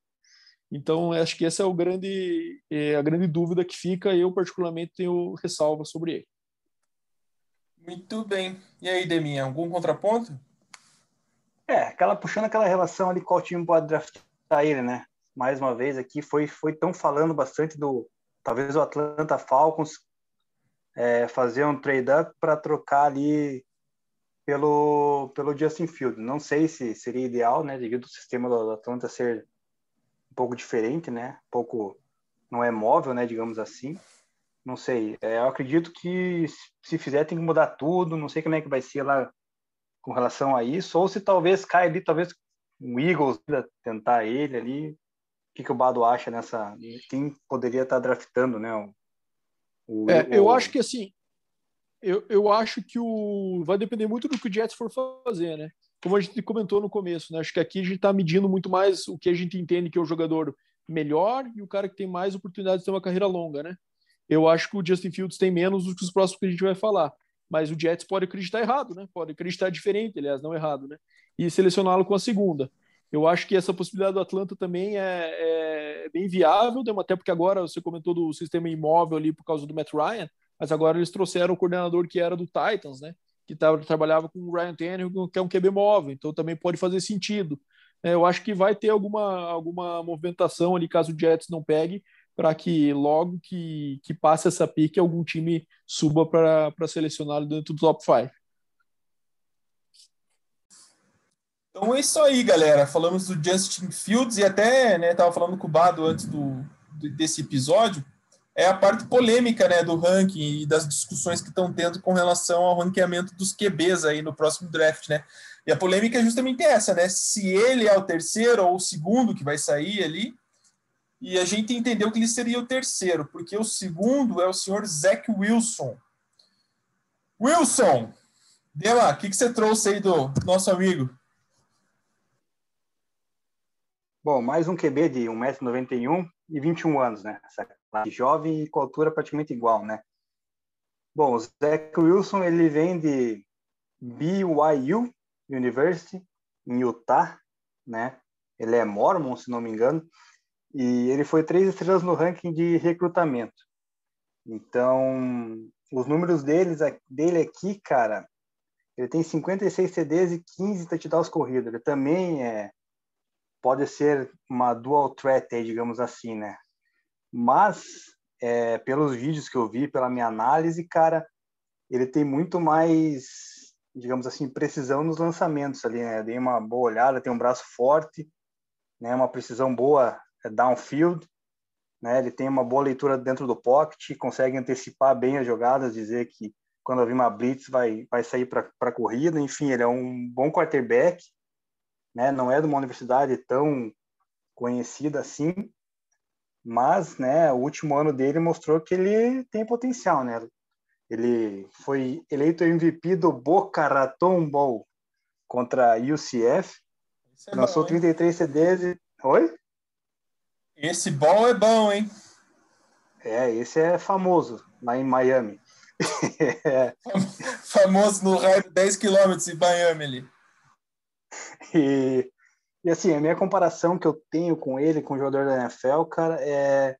Então, acho que essa é o grande, é a grande dúvida que fica. Eu, particularmente, tenho ressalva sobre ele. Muito bem. E aí, Deminha, algum contraponto? É, aquela puxando aquela relação ali qual time pode draftar ele, né? Mais uma vez aqui foi foi tão falando bastante do talvez o Atlanta Falcons é, fazer um trade up para trocar ali pelo pelo Justin Field. Não sei se seria ideal, né? Devido ao sistema do Atlanta ser um pouco diferente, né? Um pouco não é móvel, né? Digamos assim. Não sei. É, eu acredito que se fizer tem que mudar tudo. Não sei como é que vai ser lá com relação a isso, ou se talvez caia ali, talvez um Eagles tentar ele ali. O que, que o Bado acha nessa? Quem poderia estar draftando, né? O, o, é, eu acho que assim, eu, eu acho que o vai depender muito do que o Jets for fazer, né? Como a gente comentou no começo, né? Acho que aqui a gente está medindo muito mais o que a gente entende que é o jogador melhor e o cara que tem mais oportunidade de ter uma carreira longa, né? Eu acho que o Justin Fields tem menos do que os próximos que a gente vai falar mas o Jets pode acreditar errado, né? Pode acreditar diferente, aliás, não errado, né? E selecioná-lo com a segunda. Eu acho que essa possibilidade do Atlanta também é, é, bem viável, até porque agora você comentou do sistema imóvel ali por causa do Matt Ryan, mas agora eles trouxeram o coordenador que era do Titans, né? Que tava, trabalhava com o Ryan Tannehill, que é um QB móvel, então também pode fazer sentido. É, eu acho que vai ter alguma, alguma movimentação ali caso o Jets não pegue, para que logo que, que passe essa pique, algum time suba para selecionar dentro do top 5. Então é isso aí, galera. Falamos do Justin Fields e até, né, tava falando com o Bado antes do, desse episódio, é a parte polêmica, né, do ranking e das discussões que estão tendo com relação ao ranqueamento dos QBs aí no próximo draft, né? E a polêmica é justamente essa, né? Se ele é o terceiro ou o segundo que vai sair ali, e a gente entendeu que ele seria o terceiro, porque o segundo é o senhor Zach Wilson. Wilson, Dema, o que, que você trouxe aí do nosso amigo? Bom, mais um QB de 1,91m e 21 anos, né? Jovem e com altura praticamente igual, né? Bom, o Zach Wilson, ele vem de BYU University, em Utah, né? Ele é mormon, se não me engano. E ele foi três estrelas no ranking de recrutamento. Então, os números deles, dele aqui, cara, ele tem 56 CDs e 15 touchdowns corridos. Ele também é, pode ser uma dual threat, digamos assim, né? Mas, é, pelos vídeos que eu vi, pela minha análise, cara, ele tem muito mais, digamos assim, precisão nos lançamentos ali, né? Dei uma boa olhada, tem um braço forte, né? Uma precisão boa é downfield, né? Ele tem uma boa leitura dentro do pocket, consegue antecipar bem as jogadas, dizer que quando vir uma blitz vai vai sair para a corrida, enfim, ele é um bom quarterback, né? Não é de uma universidade tão conhecida assim, mas, né, o último ano dele mostrou que ele tem potencial, né? Ele foi eleito MVP do Boca Raton Bowl contra a UCF, é lançou bom, 33 CDs e... Oi? Esse ball é bom, hein? É, esse é famoso lá em Miami. é. Famoso no raio de 10 quilômetros em Miami ali. E, e assim, a minha comparação que eu tenho com ele, com o jogador da NFL, cara, é.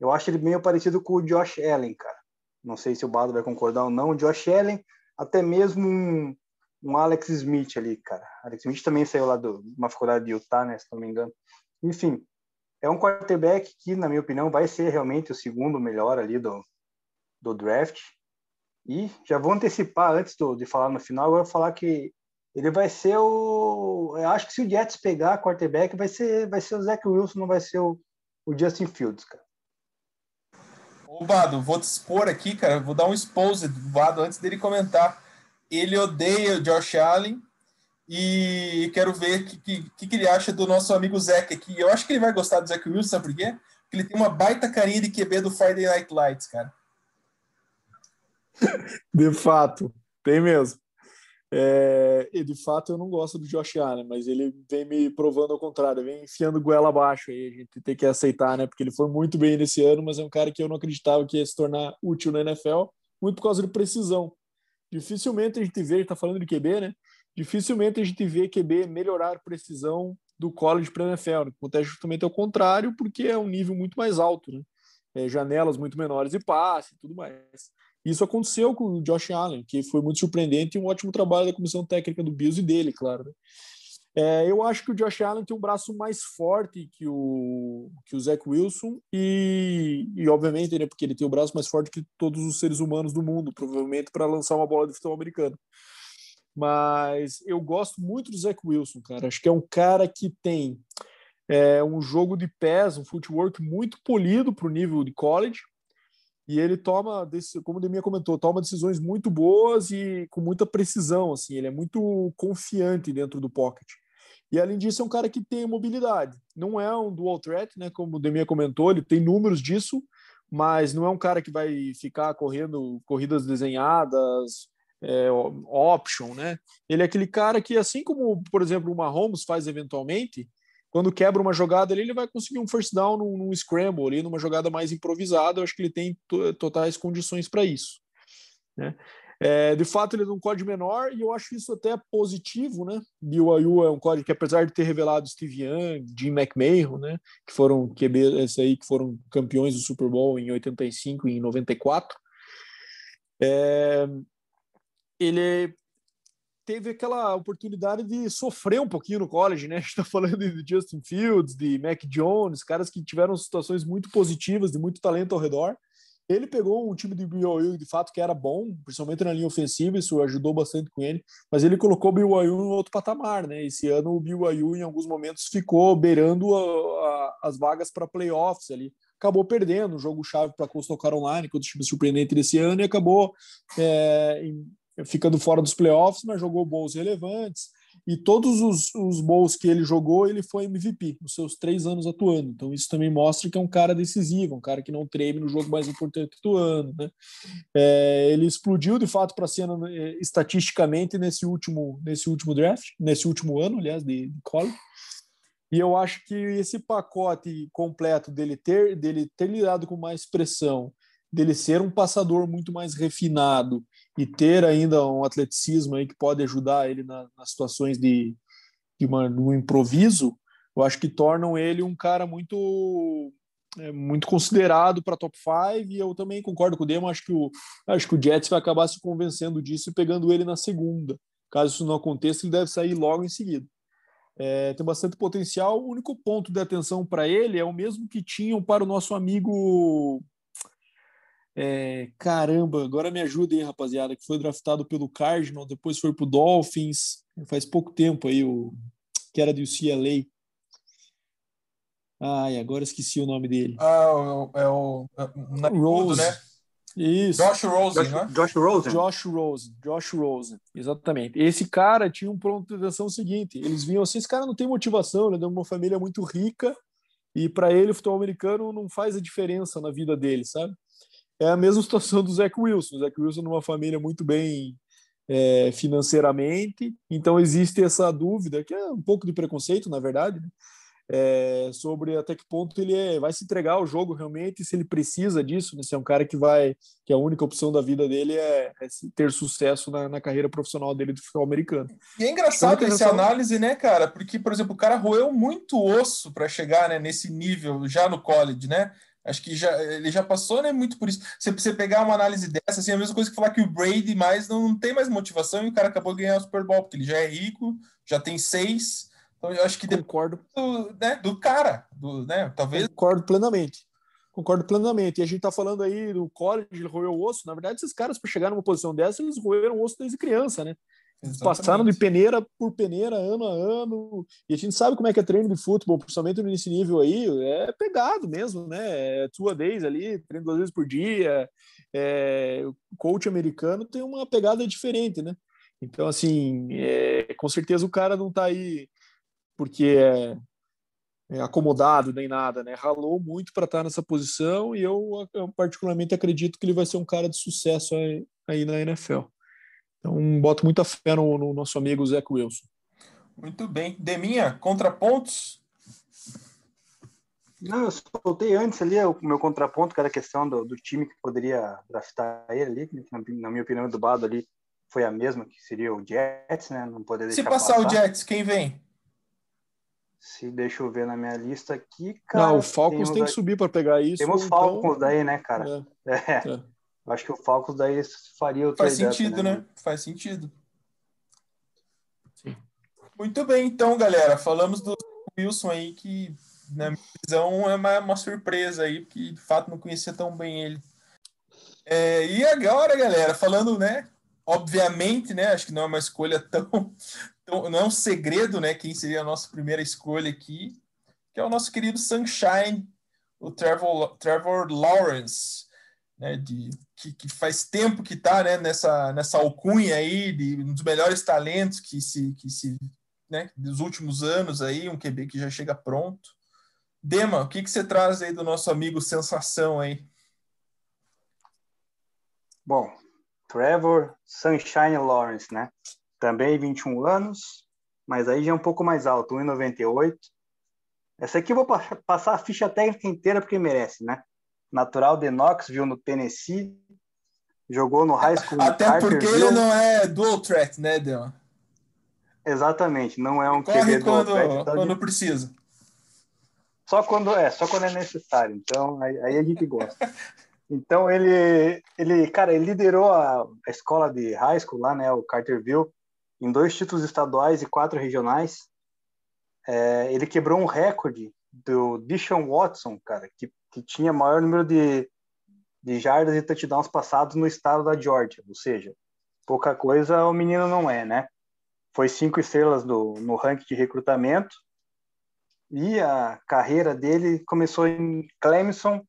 Eu acho ele meio parecido com o Josh Allen, cara. Não sei se o Bado vai concordar ou não. O Josh Allen, até mesmo um, um Alex Smith ali, cara. Alex Smith também saiu lá de uma faculdade de Utah, né, se não me engano. Enfim, é um quarterback que, na minha opinião, vai ser realmente o segundo melhor ali do, do draft. E já vou antecipar antes do, de falar no final, eu vou falar que ele vai ser o. Eu acho que se o Jets pegar quarterback, vai ser, vai ser o Zach Wilson, não vai ser o, o Justin Fields, cara. Ô, Bado, vou te expor aqui, cara. Vou dar um expose do Bado antes dele comentar. Ele odeia o Josh Allen e quero ver o que, que, que, ele acha do nosso amigo Zach aqui. Eu acho que ele vai gostar do Zach Wilson, sabe por quê? Porque ele tem uma baita carinha de QB do Friday Night Lights, cara. De fato, tem mesmo. É, e de fato eu não gosto do Josh Allen, mas ele vem me provando ao contrário, vem enfiando goela abaixo aí, a gente tem que aceitar, né? Porque ele foi muito bem nesse ano, mas é um cara que eu não acreditava que ia se tornar útil na NFL, muito por causa de precisão. Dificilmente a gente vê, a gente tá falando de QB, né? Dificilmente a gente vê QB melhorar precisão do college para a NFL. Acontece justamente ao contrário, porque é um nível muito mais alto, né? É, janelas muito menores de passe e tudo mais. Isso aconteceu com o Josh Allen, que foi muito surpreendente e um ótimo trabalho da comissão técnica do Bills e dele, claro. Né? É, eu acho que o Josh Allen tem um braço mais forte que o, que o Zach Wilson e, e obviamente, né, porque ele tem o braço mais forte que todos os seres humanos do mundo, provavelmente para lançar uma bola de futebol americano. Mas eu gosto muito do Zach Wilson, cara. Acho que é um cara que tem é, um jogo de pés, um footwork muito polido para o nível de college e ele toma, como o Deminha comentou, toma decisões muito boas e com muita precisão, assim, ele é muito confiante dentro do pocket. E além disso, é um cara que tem mobilidade. Não é um dual threat, né, como o Deminha comentou, ele tem números disso, mas não é um cara que vai ficar correndo corridas desenhadas, é, option, né? Ele é aquele cara que, assim como, por exemplo, o Mahomes faz eventualmente, quando quebra uma jogada ali, ele vai conseguir um first down num, num scramble ali, numa jogada mais improvisada. Eu acho que ele tem totais condições para isso. Né? É, de fato, ele é um código menor e eu acho isso até positivo, né? BYU é um código que, apesar de ter revelado Steve Young, Jim McMahon, né? Que foram QB, esse aí que foram campeões do Super Bowl em 85 e em 94. É, ele teve aquela oportunidade de sofrer um pouquinho no college, né? A gente está falando de Justin Fields, de Mac Jones, caras que tiveram situações muito positivas, de muito talento ao redor. Ele pegou um time de BYU de fato que era bom, principalmente na linha ofensiva, isso ajudou bastante com ele, mas ele colocou o BYU em outro patamar, né? Esse ano o BYU em alguns momentos ficou beirando a, a, as vagas para playoffs ali. Acabou perdendo o jogo chave para Coastal Carolina, que é o time surpreendente desse ano, e acabou é, ficando fora dos playoffs, mas jogou bowls relevantes. E todos os, os bowls que ele jogou, ele foi MVP, nos seus três anos atuando. Então, isso também mostra que é um cara decisivo, um cara que não treme no jogo mais importante do ano. Né? É, ele explodiu, de fato, para a cena é, estatisticamente nesse último, nesse último draft, nesse último ano, aliás, de, de college. E eu acho que esse pacote completo dele ter, dele ter lidado com mais pressão, dele ser um passador muito mais refinado e ter ainda um atleticismo aí que pode ajudar ele na, nas situações de, de, uma, um improviso, eu acho que tornam ele um cara muito é, muito considerado para top 5 e eu também concordo com o Demo, acho que o acho que o Jets vai acabar se convencendo disso e pegando ele na segunda. Caso isso não aconteça, ele deve sair logo em seguida. É, tem bastante potencial. O único ponto de atenção para ele é o mesmo que tinham para o nosso amigo é, caramba, agora me ajudem, rapaziada, que foi draftado pelo Cardinal, depois foi pro Dolphins, faz pouco tempo aí, o que era do UCLA. Ai, agora esqueci o nome dele. Ah, é o, é o, é Rose, né? Isso. Josh Rosen, Josh, né? Josh Rosen. Josh Rosen, Josh Rosen, exatamente. Esse cara tinha um ponto de atenção seguinte: eles vinham assim, esse cara não tem motivação, ele é de uma família muito rica e para ele o futebol americano não faz a diferença na vida dele, sabe? É a mesma situação do Zach Wilson. O Zach Wilson numa família muito bem é, financeiramente, então existe essa dúvida, que é um pouco de preconceito, na verdade, né? é, sobre até que ponto ele é, vai se entregar ao jogo realmente, se ele precisa disso, né? se é um cara que vai, que a única opção da vida dele é, é ter sucesso na, na, carreira profissional dele do futebol americano. E é engraçado essa análise, né, cara? Porque, por exemplo, o cara roeu muito osso para chegar né, nesse nível já no college, né? Acho que já, ele já passou, né, muito por isso. Se você pegar uma análise dessa, assim, é a mesma coisa que falar que o Brady mais não, não tem mais motivação e o cara acabou de ganhar o Super Bowl, porque ele já é rico, já tem seis. Então eu acho que Concordo. do, né, do cara, do, né, talvez Concordo plenamente. Concordo plenamente. E a gente tá falando aí do college, ele roeu o osso. Na verdade, esses caras, para chegar numa posição dessa, eles roeram o osso desde criança, né? Passaram de peneira por peneira, ano a ano. E a gente sabe como é que é treino de futebol, principalmente nesse nível aí. É pegado mesmo, né? É tua days ali, treino duas vezes por dia. É, o coach americano tem uma pegada diferente, né? Então, assim, é, com certeza o cara não tá aí porque é, é acomodado nem nada, né? Ralou muito para estar nessa posição e eu, eu, particularmente acredito que ele vai ser um cara de sucesso aí, aí na NFL. Então, boto muita fé no, no nosso amigo Zach Wilson. Muito bem. Deminha, contrapontos? Não, eu soltei antes ali o meu contraponto, que era a questão do, do time que poderia draftar ele ali, que na, na minha opinião do Bado ali foi a mesma, que seria o Jets, né? Não poderia Se passar, passar, o Jets, quem vem? Se deixa eu ver na minha lista aqui, cara. Não, o Falcons tem que subir para pegar isso. Temos então... Falcons daí, né, cara? É. é. é. Acho que o Falcons daí faria o Faz sentido, né? né? Faz sentido. Sim. Muito bem, então, galera. Falamos do Wilson aí, que na minha visão é uma, uma surpresa aí, porque de fato não conhecia tão bem ele. É, e agora, galera, falando, né? Obviamente, né? Acho que não é uma escolha tão, tão. Não é um segredo, né? Quem seria a nossa primeira escolha aqui, que é o nosso querido Sunshine, o Trevor, Trevor Lawrence né, de, que, que, faz tempo que está né, nessa, nessa alcunha aí de um dos melhores talentos que se, que se né, dos últimos anos aí, um QB que já chega pronto. Dema, o que, que você traz aí do nosso amigo Sensação aí? Bom, Trevor Sunshine Lawrence, né? Também 21 anos, mas aí já é um pouco mais alto, 1,98. Essa aqui eu vou passar a ficha técnica inteira porque merece, né? Natural de Knoxville, no Tennessee. Jogou no high school. Até porque ele não é dual threat, né, Deon? Exatamente, não é um Corre QB quando, threat, então quando precisa. Só quando é, só quando é necessário. Então aí, aí a gente gosta. Então ele, ele, cara, ele liderou a, a escola de high school lá, né, o Carterville, em dois títulos estaduais e quatro regionais. É, ele quebrou um recorde do Dishon Watson, cara, que que tinha maior número de, de jardas e touchdowns passados no estado da Georgia, ou seja, pouca coisa o menino não é, né? Foi cinco estrelas do, no ranking de recrutamento e a carreira dele começou em Clemson,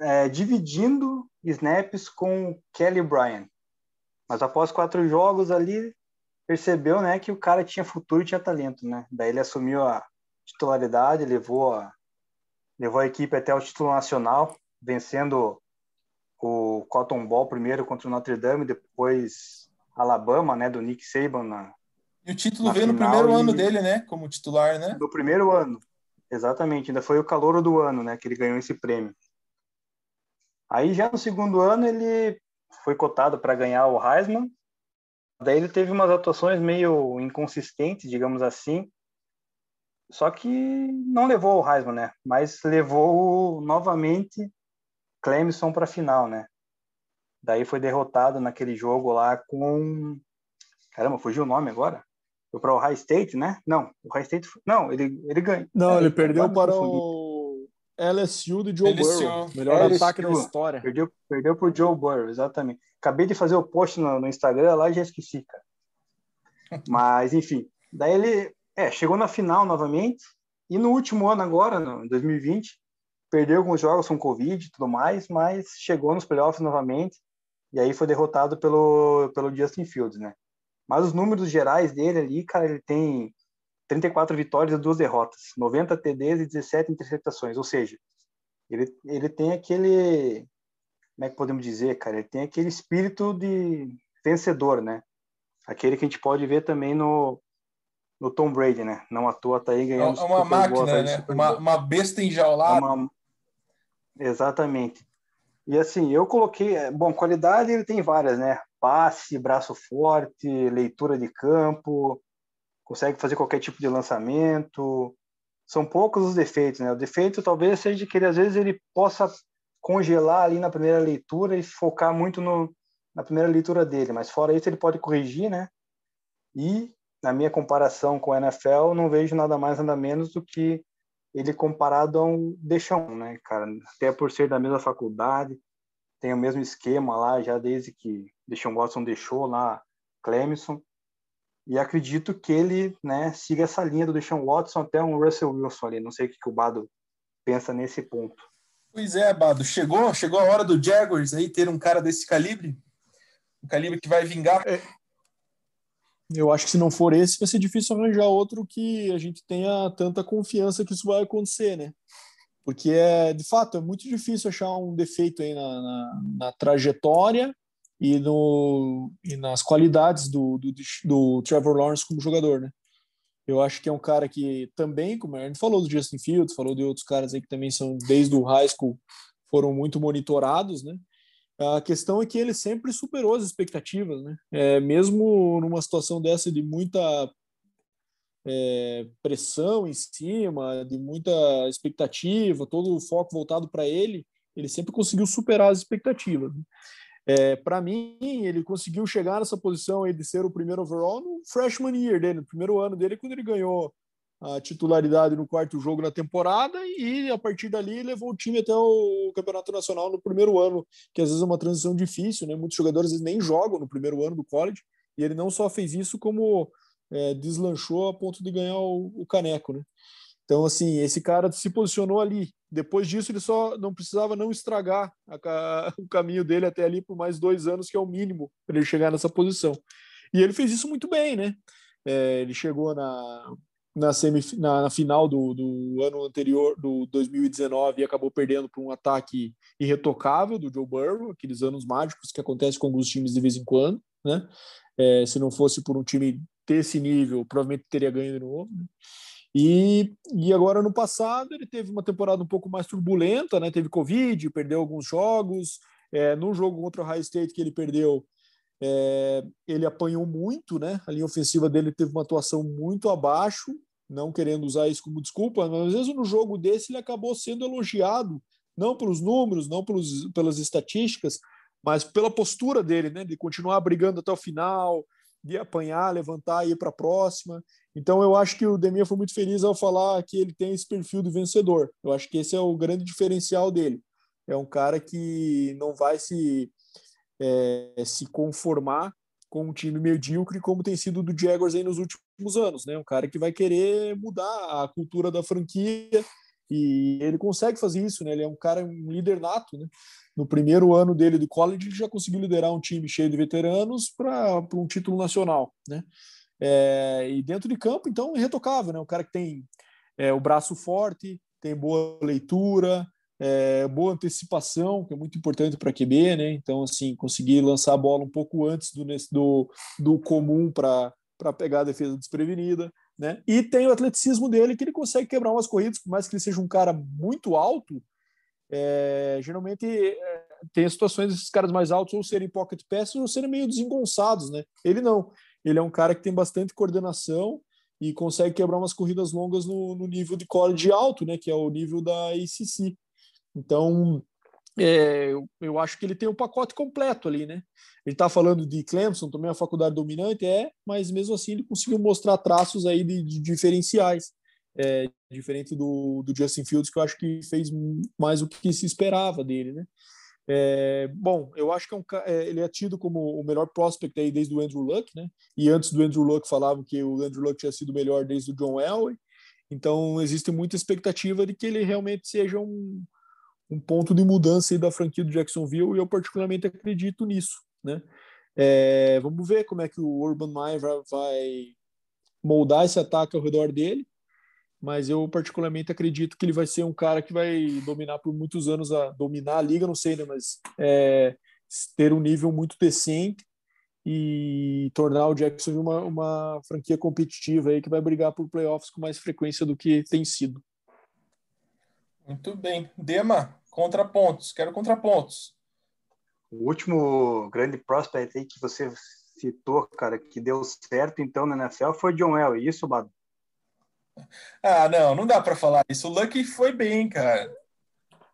é, dividindo snaps com Kelly Bryan. Mas após quatro jogos ali, percebeu né, que o cara tinha futuro e tinha talento. Né? Daí ele assumiu a titularidade, levou a, levou a equipe até o título nacional, vencendo o Cotton Bowl primeiro contra o Notre Dame, depois Alabama, né, do Nick Saban na E o título veio no primeiro e... ano dele, né, como titular, né? No primeiro ano. Exatamente, ainda foi o calor do ano, né, que ele ganhou esse prêmio. Aí já no segundo ano ele foi cotado para ganhar o Heisman. Daí ele teve umas atuações meio inconsistentes, digamos assim, só que não levou o Heisman, né? Mas levou novamente Clemson para a final, né? Daí foi derrotado naquele jogo lá com. Caramba, fugiu o nome agora? Foi para o High State, né? Não, o High State. Não, ele, ele ganhou. Não, ele perdeu para o LSU de Joe LSU. Burrow. Melhor LSU. ataque da história. Perdeu, perdeu para o Joe Burrow, exatamente. Acabei de fazer o post no, no Instagram lá e já esqueci, cara. Mas, enfim. Daí ele é, chegou na final novamente. E no último ano agora, no, em 2020, perdeu alguns jogos com Covid e tudo mais, mas chegou nos playoffs novamente. E aí foi derrotado pelo, pelo Justin Fields, né? Mas os números gerais dele ali, cara, ele tem 34 vitórias e duas derrotas, 90 TDs e 17 interceptações. Ou seja, ele, ele tem aquele. Como é que podemos dizer, cara? Ele tem aquele espírito de vencedor, né? Aquele que a gente pode ver também no, no Tom Brady, né? Não à toa tá aí ganhando. É uma máquina, né? Uma, uma besta enjaulada. É uma... Exatamente. E assim, eu coloquei, é, bom, qualidade ele tem várias, né? Passe, braço forte, leitura de campo, consegue fazer qualquer tipo de lançamento. São poucos os defeitos, né? O defeito talvez seja que ele às vezes ele possa congelar ali na primeira leitura e focar muito no, na primeira leitura dele, mas fora isso ele pode corrigir, né? E na minha comparação com o NFL, não vejo nada mais nada menos do que ele comparado a um Deixão, né, cara? Até por ser da mesma faculdade, tem o mesmo esquema lá já desde que Deixão Watson deixou lá Clemson. E acredito que ele, né, siga essa linha do Deixão Watson até um Russell Wilson ali. Não sei o que, que o Bado pensa nesse ponto. Pois é, Bado, chegou, chegou a hora do Jaguars aí ter um cara desse calibre, um calibre que vai vingar. É. Eu acho que se não for esse, vai ser difícil arranjar outro que a gente tenha tanta confiança que isso vai acontecer, né? Porque é, de fato, é muito difícil achar um defeito aí na, na, na trajetória e, no, e nas qualidades do, do, do Trevor Lawrence como jogador, né? Eu acho que é um cara que também, como a gente falou do Justin Fields, falou de outros caras aí que também são desde o high school foram muito monitorados, né? A questão é que ele sempre superou as expectativas, né? É, mesmo numa situação dessa de muita é, pressão em cima, de muita expectativa, todo o foco voltado para ele, ele sempre conseguiu superar as expectativas. Né? É, para mim, ele conseguiu chegar nessa posição aí de ser o primeiro overall no freshman year dele, no primeiro ano dele, quando ele ganhou a titularidade no quarto jogo na temporada e a partir dali levou o time até o Campeonato Nacional no primeiro ano, que às vezes é uma transição difícil, né? Muitos jogadores nem jogam no primeiro ano do college e ele não só fez isso como é, deslanchou a ponto de ganhar o, o caneco, né? Então, assim, esse cara se posicionou ali. Depois disso, ele só não precisava não estragar a, o caminho dele até ali por mais dois anos, que é o mínimo para ele chegar nessa posição. E ele fez isso muito bem, né? É, ele chegou na, na, na, na final do, do, ano anterior, do 2019, e acabou perdendo para um ataque irretocável do Joe Burrow, aqueles anos mágicos que acontecem com alguns times de vez em quando, né? É, se não fosse por um time ter esse nível, provavelmente teria ganho de novo. Né? E, e agora no passado ele teve uma temporada um pouco mais turbulenta, né? Teve Covid, perdeu alguns jogos. É, no jogo contra o High State que ele perdeu, é, ele apanhou muito, né? A linha ofensiva dele teve uma atuação muito abaixo, não querendo usar isso como desculpa, mas às vezes no jogo desse ele acabou sendo elogiado, não pelos números, não pelos, pelas estatísticas, mas pela postura dele, né? De continuar brigando até o final, de apanhar, levantar e ir para a próxima. Então eu acho que o Demir foi muito feliz ao falar que ele tem esse perfil de vencedor. Eu acho que esse é o grande diferencial dele. É um cara que não vai se é, se conformar com um time medíocre como tem sido do Jaguars aí nos últimos anos, né? Um cara que vai querer mudar a cultura da franquia e ele consegue fazer isso, né? Ele é um cara, um líder nato, né? No primeiro ano dele do college, ele já conseguiu liderar um time cheio de veteranos para um título nacional, né? É, e dentro de campo, então, irretocável, né? Um cara que tem é, o braço forte, tem boa leitura, é, boa antecipação, que é muito importante para QB, né? Então, assim, conseguir lançar a bola um pouco antes do, do, do comum para pegar a defesa desprevenida, né? E tem o atleticismo dele, que ele consegue quebrar umas corridas, por mais que ele seja um cara muito alto, é, geralmente é, tem situações desses caras mais altos ou serem pocket passes ou serem meio desengonçados, né? Ele não. Ele é um cara que tem bastante coordenação e consegue quebrar umas corridas longas no, no nível de college alto, né? Que é o nível da ACC. Então, é, eu, eu, acho que ele tem o um pacote completo ali, né? Ele está falando de Clemson, também a faculdade dominante, é, mas mesmo assim ele conseguiu mostrar traços aí de, de diferenciais, é, diferente do, do, Justin Fields, que eu acho que fez mais o que se esperava dele, né? É, bom, eu acho que é um, é, ele é tido como o melhor prospect aí desde o Andrew Luck, né? E antes do Andrew Luck falavam que o Andrew Luck tinha sido melhor desde o John Elway. Então existe muita expectativa de que ele realmente seja um, um ponto de mudança da franquia do Jacksonville e eu particularmente acredito nisso, né? É, vamos ver como é que o Urban Meyer vai moldar esse ataque ao redor dele, mas eu particularmente acredito que ele vai ser um cara que vai dominar por muitos anos a dominar a liga, não sei, né? Mas é, ter um nível muito decente e tornar o Jacksonville uma, uma franquia competitiva aí que vai brigar por playoffs com mais frequência do que tem sido. Muito bem. Dema, Contrapontos, quero contrapontos. O último grande prospect aí que você citou, cara, que deu certo então na NFL foi John L. Isso, Bado? Ah, não, não dá para falar isso. O Lucky foi bem, cara.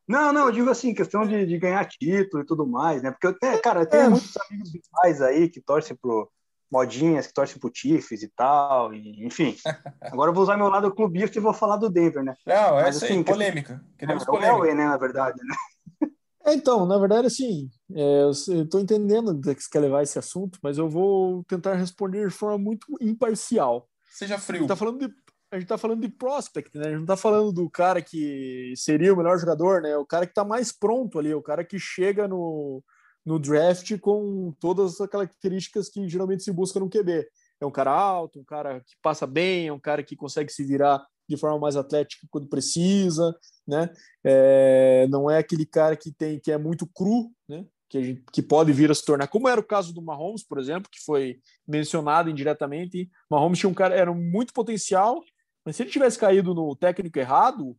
Não, não, eu digo assim, questão de, de ganhar título e tudo mais, né? Porque eu tenho, cara, eu tenho É. muitos amigos rivais aí que torcem pro modinhas, que torcem pro Chiefs e tal, e, enfim. Agora eu vou usar meu lado clubista e vou falar do Denver, né? Não, é Mas, aí, assim, que- polêmica. Queremos É o polêmica. Elway, né, na verdade, né? É, então, na verdade, assim, é, eu estou entendendo onde é que você quer levar esse assunto, mas eu vou tentar responder de forma muito imparcial. Seja A frio. gente tá falando de, a gente tá falando de prospect, né? A gente não tá falando do cara que seria o melhor jogador, né? O cara que tá mais pronto ali, o cara que chega no, no draft com todas as características que geralmente se busca no QB. É um cara alto, um cara que passa bem, é um cara que consegue se virar de forma mais atlética quando precisa, né? É, não é aquele cara que tem que é muito cru, né? Que, a gente, que pode vir a se tornar, como era o caso do Mahomes, por exemplo, que foi mencionado indiretamente. Mahomes tinha um cara, era muito potencial, mas se ele tivesse caído no técnico errado,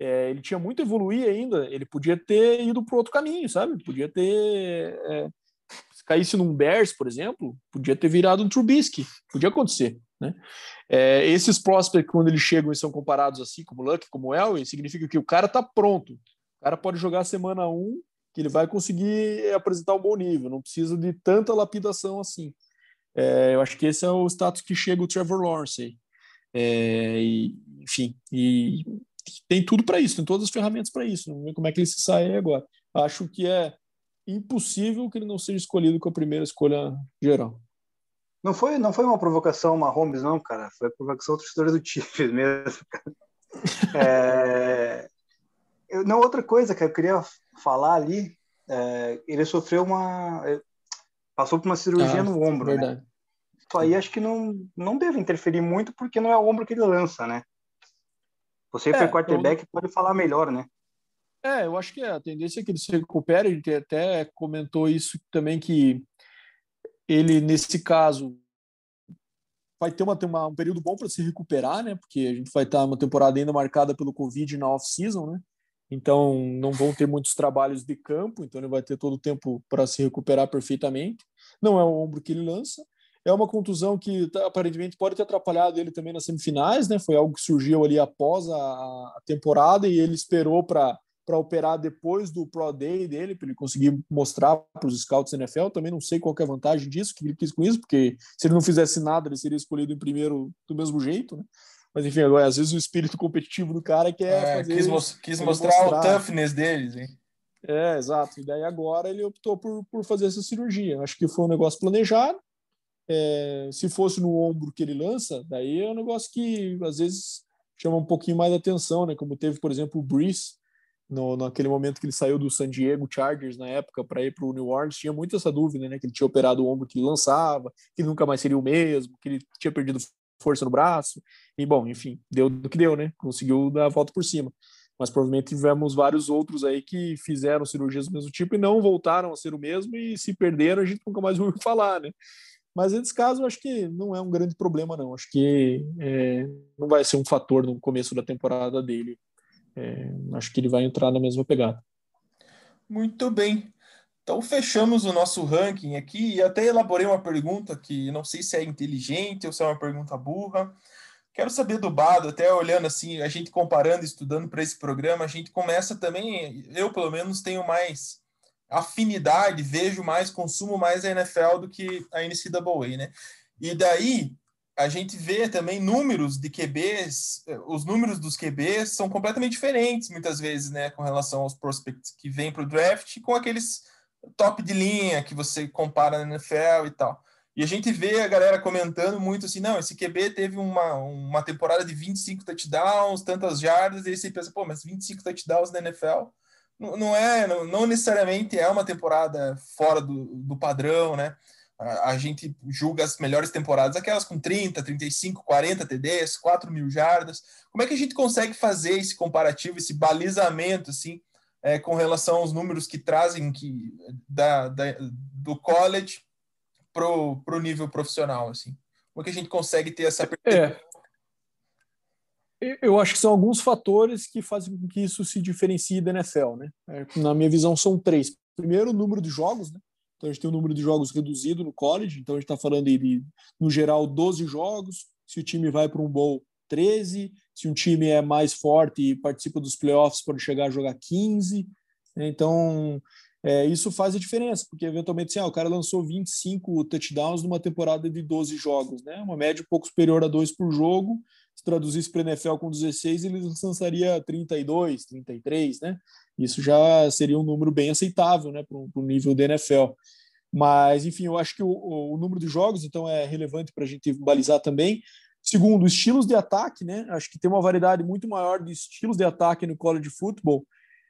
é, ele tinha muito a evoluir ainda. Ele podia ter ido para outro caminho, sabe? Podia ter. É, se caísse num Bears, por exemplo, podia ter virado um Trubisky. Podia acontecer. Né? É, esses prospects, quando eles chegam e são comparados assim, como Luck, como Elway, significa que o cara está pronto. O cara pode jogar semana 1, um, que ele vai conseguir apresentar um bom nível. Não precisa de tanta lapidação assim. É, eu acho que esse é o status que chega o Trevor Lawrence aí. É, e, enfim, e tem tudo para isso, tem todas as ferramentas para isso. Vamos ver como é que ele se sai agora. Acho que é impossível que ele não seja escolhido com a primeira escolha geral. Não foi, não foi uma provocação Mahomes, não, cara. Foi a provocação dos torcedores do Chiefs mesmo. É... Eu, não, outra coisa que eu queria falar ali, é, ele sofreu uma... Passou por uma cirurgia Ah, no ombro, né? Verdade. Isso aí acho que não, não deve interferir muito, porque não é o ombro que ele lança, né? Você, É, é, quarterback, pode falar melhor, né? É, eu acho que a tendência é que ele se recupere. A gente até comentou isso também, que ele, nesse caso, vai ter uma, uma- um período bom para se recuperar, né? Porque a gente vai estar uma temporada ainda marcada pelo Covid na off-season, né? Então, não vão ter muitos trabalhos de campo, então ele vai ter todo o tempo para se recuperar perfeitamente. Não é o ombro que ele lança. É uma contusão que tá, aparentemente pode ter atrapalhado ele também nas semifinais, né? Foi algo que surgiu ali após a, a temporada e ele esperou para para operar depois do Pro Day dele, para ele conseguir mostrar para os scouts da NFL. Também não sei qual que é a vantagem disso, o que ele quis com isso, porque se ele não fizesse nada, ele seria escolhido em primeiro do mesmo jeito, né? Mas enfim, agora, às vezes o espírito competitivo do cara quer É, fazer. quis, quis ele mostrar, o mostrar. toughness deles, hein? É, exato. E daí agora ele optou por, por fazer essa cirurgia. Acho que foi um negócio planejado. É, se fosse no ombro que ele lança, daí é um negócio que às vezes chama um pouquinho mais atenção, né? Como teve, por exemplo, o Brees, no, naquele momento que ele saiu do San Diego Chargers na época para ir para o New Orleans, tinha muito essa dúvida, né? Que ele tinha operado o ombro que lançava, que nunca mais seria o mesmo, que ele tinha perdido força no braço. E bom, enfim, deu do que deu, né? Conseguiu dar a volta por cima mas provavelmente tivemos vários outros aí que fizeram cirurgias do mesmo tipo e não voltaram a ser o mesmo e se perderam a gente nunca mais ouviu falar, né? Mas nesse caso acho que não é um grande problema não, acho que é, não vai ser um fator no começo da temporada dele. É, acho que ele vai entrar na mesma pegada. Muito bem. Então fechamos o nosso ranking aqui e até elaborei uma pergunta que não sei se é inteligente ou se é uma pergunta burra. Quero saber do Bado, até olhando assim, a gente comparando, estudando para esse programa, a gente começa também, eu pelo menos tenho mais afinidade, vejo mais, consumo mais a NFL do que a NCAA, né? E daí a gente vê também números de QBs, os números dos QBs são completamente diferentes muitas vezes, né, com relação aos prospects que vêm para o draft, com aqueles top de linha que você compara na NFL e tal. E a gente vê a galera comentando muito assim, não, esse QB teve uma, uma temporada de 25 touchdowns, tantas jardas, e aí você pensa, pô, mas 25 touchdowns na NFL não, é, não, necessariamente é uma temporada fora do, do padrão, né? A, a, gente julga as melhores temporadas, aquelas com 30, 35, 40 TDs, 4 mil jardas. Como é que a gente consegue fazer esse comparativo, esse balizamento, assim, é, com relação aos números que trazem que, da, da do college para o nível profissional, assim? Como é que a gente consegue ter essa é. Eu acho que são alguns fatores que fazem com que isso se diferencie da NFL, né? Na minha visão, são três. Primeiro, o número de jogos, né? Então, a gente tem um número de jogos reduzido no college, então a gente está falando aí de, no geral, 12 jogos. Se o time vai para um bowl, 13. Se um time é mais forte e participa dos playoffs, pode chegar a jogar 15. Né? Então, é, isso faz a diferença, porque eventualmente assim, ah, o cara lançou 25 touchdowns numa temporada de 12 jogos, né? uma média um pouco superior a dois por jogo. Se traduzisse para NFL com 16, ele lançaria 32, 33, né? Isso já seria um número bem aceitável né, para o nível da NFL. Mas, enfim, eu acho que o, o número de jogos, então, é relevante para a gente balizar também. Segundo, estilos de ataque, né? Acho que tem uma variedade muito maior de estilos de ataque no college football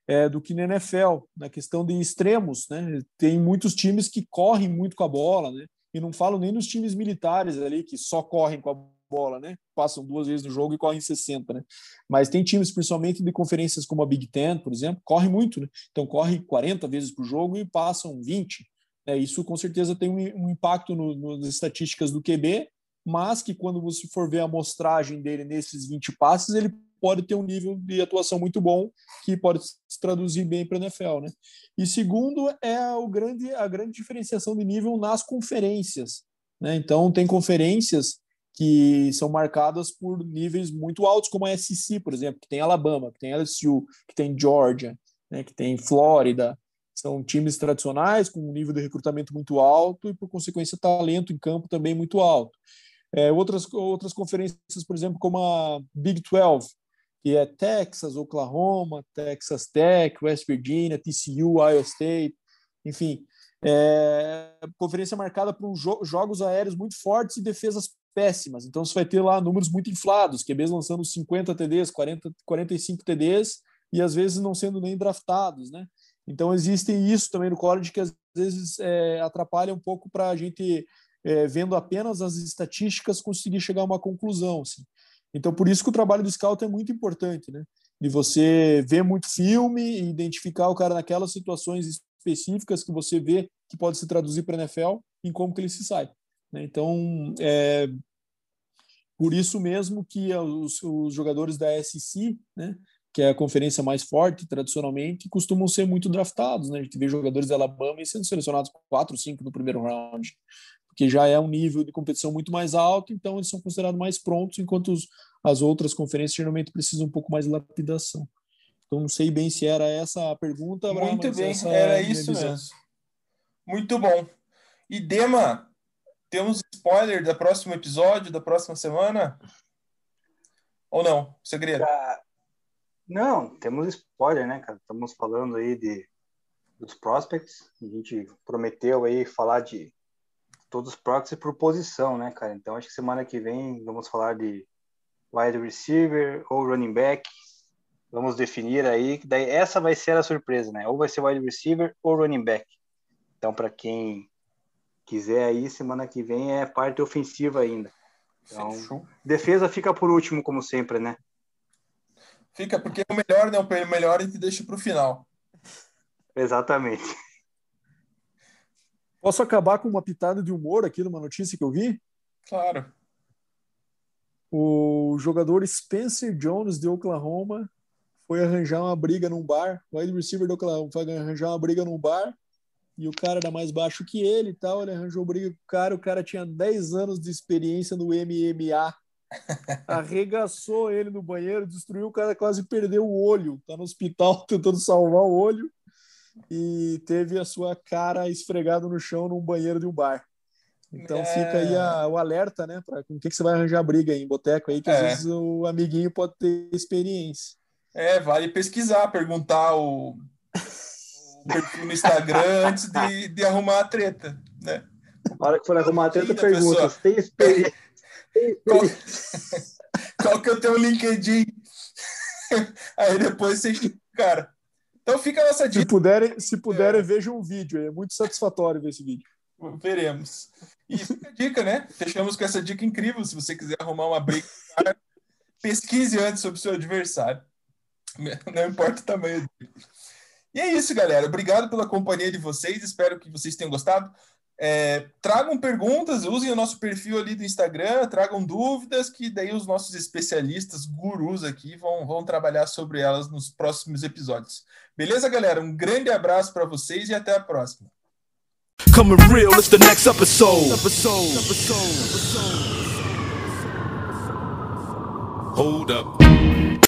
é, do que na NFL, na questão de extremos, né? Tem muitos times que correm muito com a bola, né? E não falo nem nos times militares ali que só correm com a bola, né? Passam duas vezes no jogo e correm 60, né? Mas tem times, principalmente de conferências como a Big Ten, por exemplo, corre muito, né? Então corre 40 vezes por jogo e passam 20. É, isso com certeza tem um, um impacto no, no, nas estatísticas do QB, mas que quando você for ver a amostragem dele nesses 20 passes, ele pode ter um nível de atuação muito bom que pode se traduzir bem para a NFL, né? E segundo é o grande, a grande diferenciação de nível nas conferências, né? Então tem conferências que são marcadas por níveis muito altos, como a SEC, por exemplo, que tem Alabama, que tem LSU, que tem Georgia, né? que tem Flórida, são times tradicionais com um nível de recrutamento muito alto e, por consequência, talento em campo também muito alto. É, outras, outras conferências, por exemplo, como a Big 12, que é Texas, Oklahoma, Texas Tech, West Virginia, TCU, Iowa State, enfim, é, conferência marcada por jo jogos aéreos muito fortes e defesas péssimas. Então você vai ter lá números muito inflados, QBs lançando 50 TDs, 40, 45 TDs e às vezes não sendo nem draftados, né? Então, existem isso também no college que às vezes é, atrapalha um pouco para a gente, é, vendo apenas as estatísticas, conseguir chegar a uma conclusão. Assim. Então, por isso que o trabalho do scout é muito importante, né? De você ver muito filme e identificar o cara naquelas situações específicas que você vê que pode se traduzir para NFL em como que ele se sai. Né? Então, é, por isso mesmo que os, os jogadores da SC, né, que é a conferência mais forte tradicionalmente, costumam ser muito draftados. Né? A gente vê jogadores da Alabama sendo selecionados com 4, 5 no primeiro round, porque já é um nível de competição muito mais alto, então eles são considerados mais prontos, enquanto os, as outras conferências geralmente precisam um pouco mais de lapidação. Então não sei bem se era essa a pergunta. Muito bem, era é isso mesmo. Muito bom. E Dema, temos spoiler do próximo episódio, da próxima semana? Ou não? Segredo? Não, temos spoiler, né, cara? Estamos falando aí de dos prospects. A gente prometeu aí falar de todos os prospects por posição, né, cara? Então acho que semana que vem vamos falar de wide receiver ou running back. Vamos definir aí, daí essa vai ser a surpresa, né? Ou vai ser wide receiver ou running back. Então para quem quiser aí, semana que vem é parte ofensiva ainda. Então, Fechou. defesa fica por último, como sempre, né? Fica, porque o melhor, né? O melhor a gente deixa para o final. Exatamente. Posso acabar com uma pitada de humor aqui numa notícia que eu vi? Claro. O jogador Spencer Jones de Oklahoma foi arranjar uma briga num bar. O wide receiver do Oklahoma foi arranjar uma briga num bar e o cara era mais baixo que ele e tal. Ele arranjou briga com o cara. O cara tinha 10 anos de experiência no MMA arregaçou ele no banheiro, destruiu o cara, quase perdeu o olho. Tá no hospital tentando salvar o olho e teve a sua cara esfregada no chão num banheiro de um bar. Então é... fica aí a, o alerta, né? Para com o que, que você vai arranjar briga aí em boteco aí, que é. às vezes o amiguinho pode ter experiência. É, vale pesquisar, perguntar o, o perfil no Instagram antes de, de arrumar a treta, né? Na hora que for arrumar a treta, pergunta: você tem experiência? Qual, qual que é o teu LinkedIn? Aí depois você. Cara. Então fica a nossa dica. Se puderem, se puderem é. vejam um vídeo. É muito satisfatório ver esse vídeo. Veremos. E fica a dica, né? Fechamos com essa dica incrível. Se você quiser arrumar uma briga, pesquise antes sobre o seu adversário. Não importa o tamanho dele. E é isso, galera. Obrigado pela companhia de vocês. Espero que vocês tenham gostado. É, tragam perguntas, usem o nosso perfil ali do Instagram, tragam dúvidas, que daí os nossos especialistas, gurus aqui, vão, vão trabalhar sobre elas nos próximos episódios. Beleza, galera? Um grande abraço para vocês e até a próxima. Coming real, it's the next episode. episode. episode. episode. Hold up.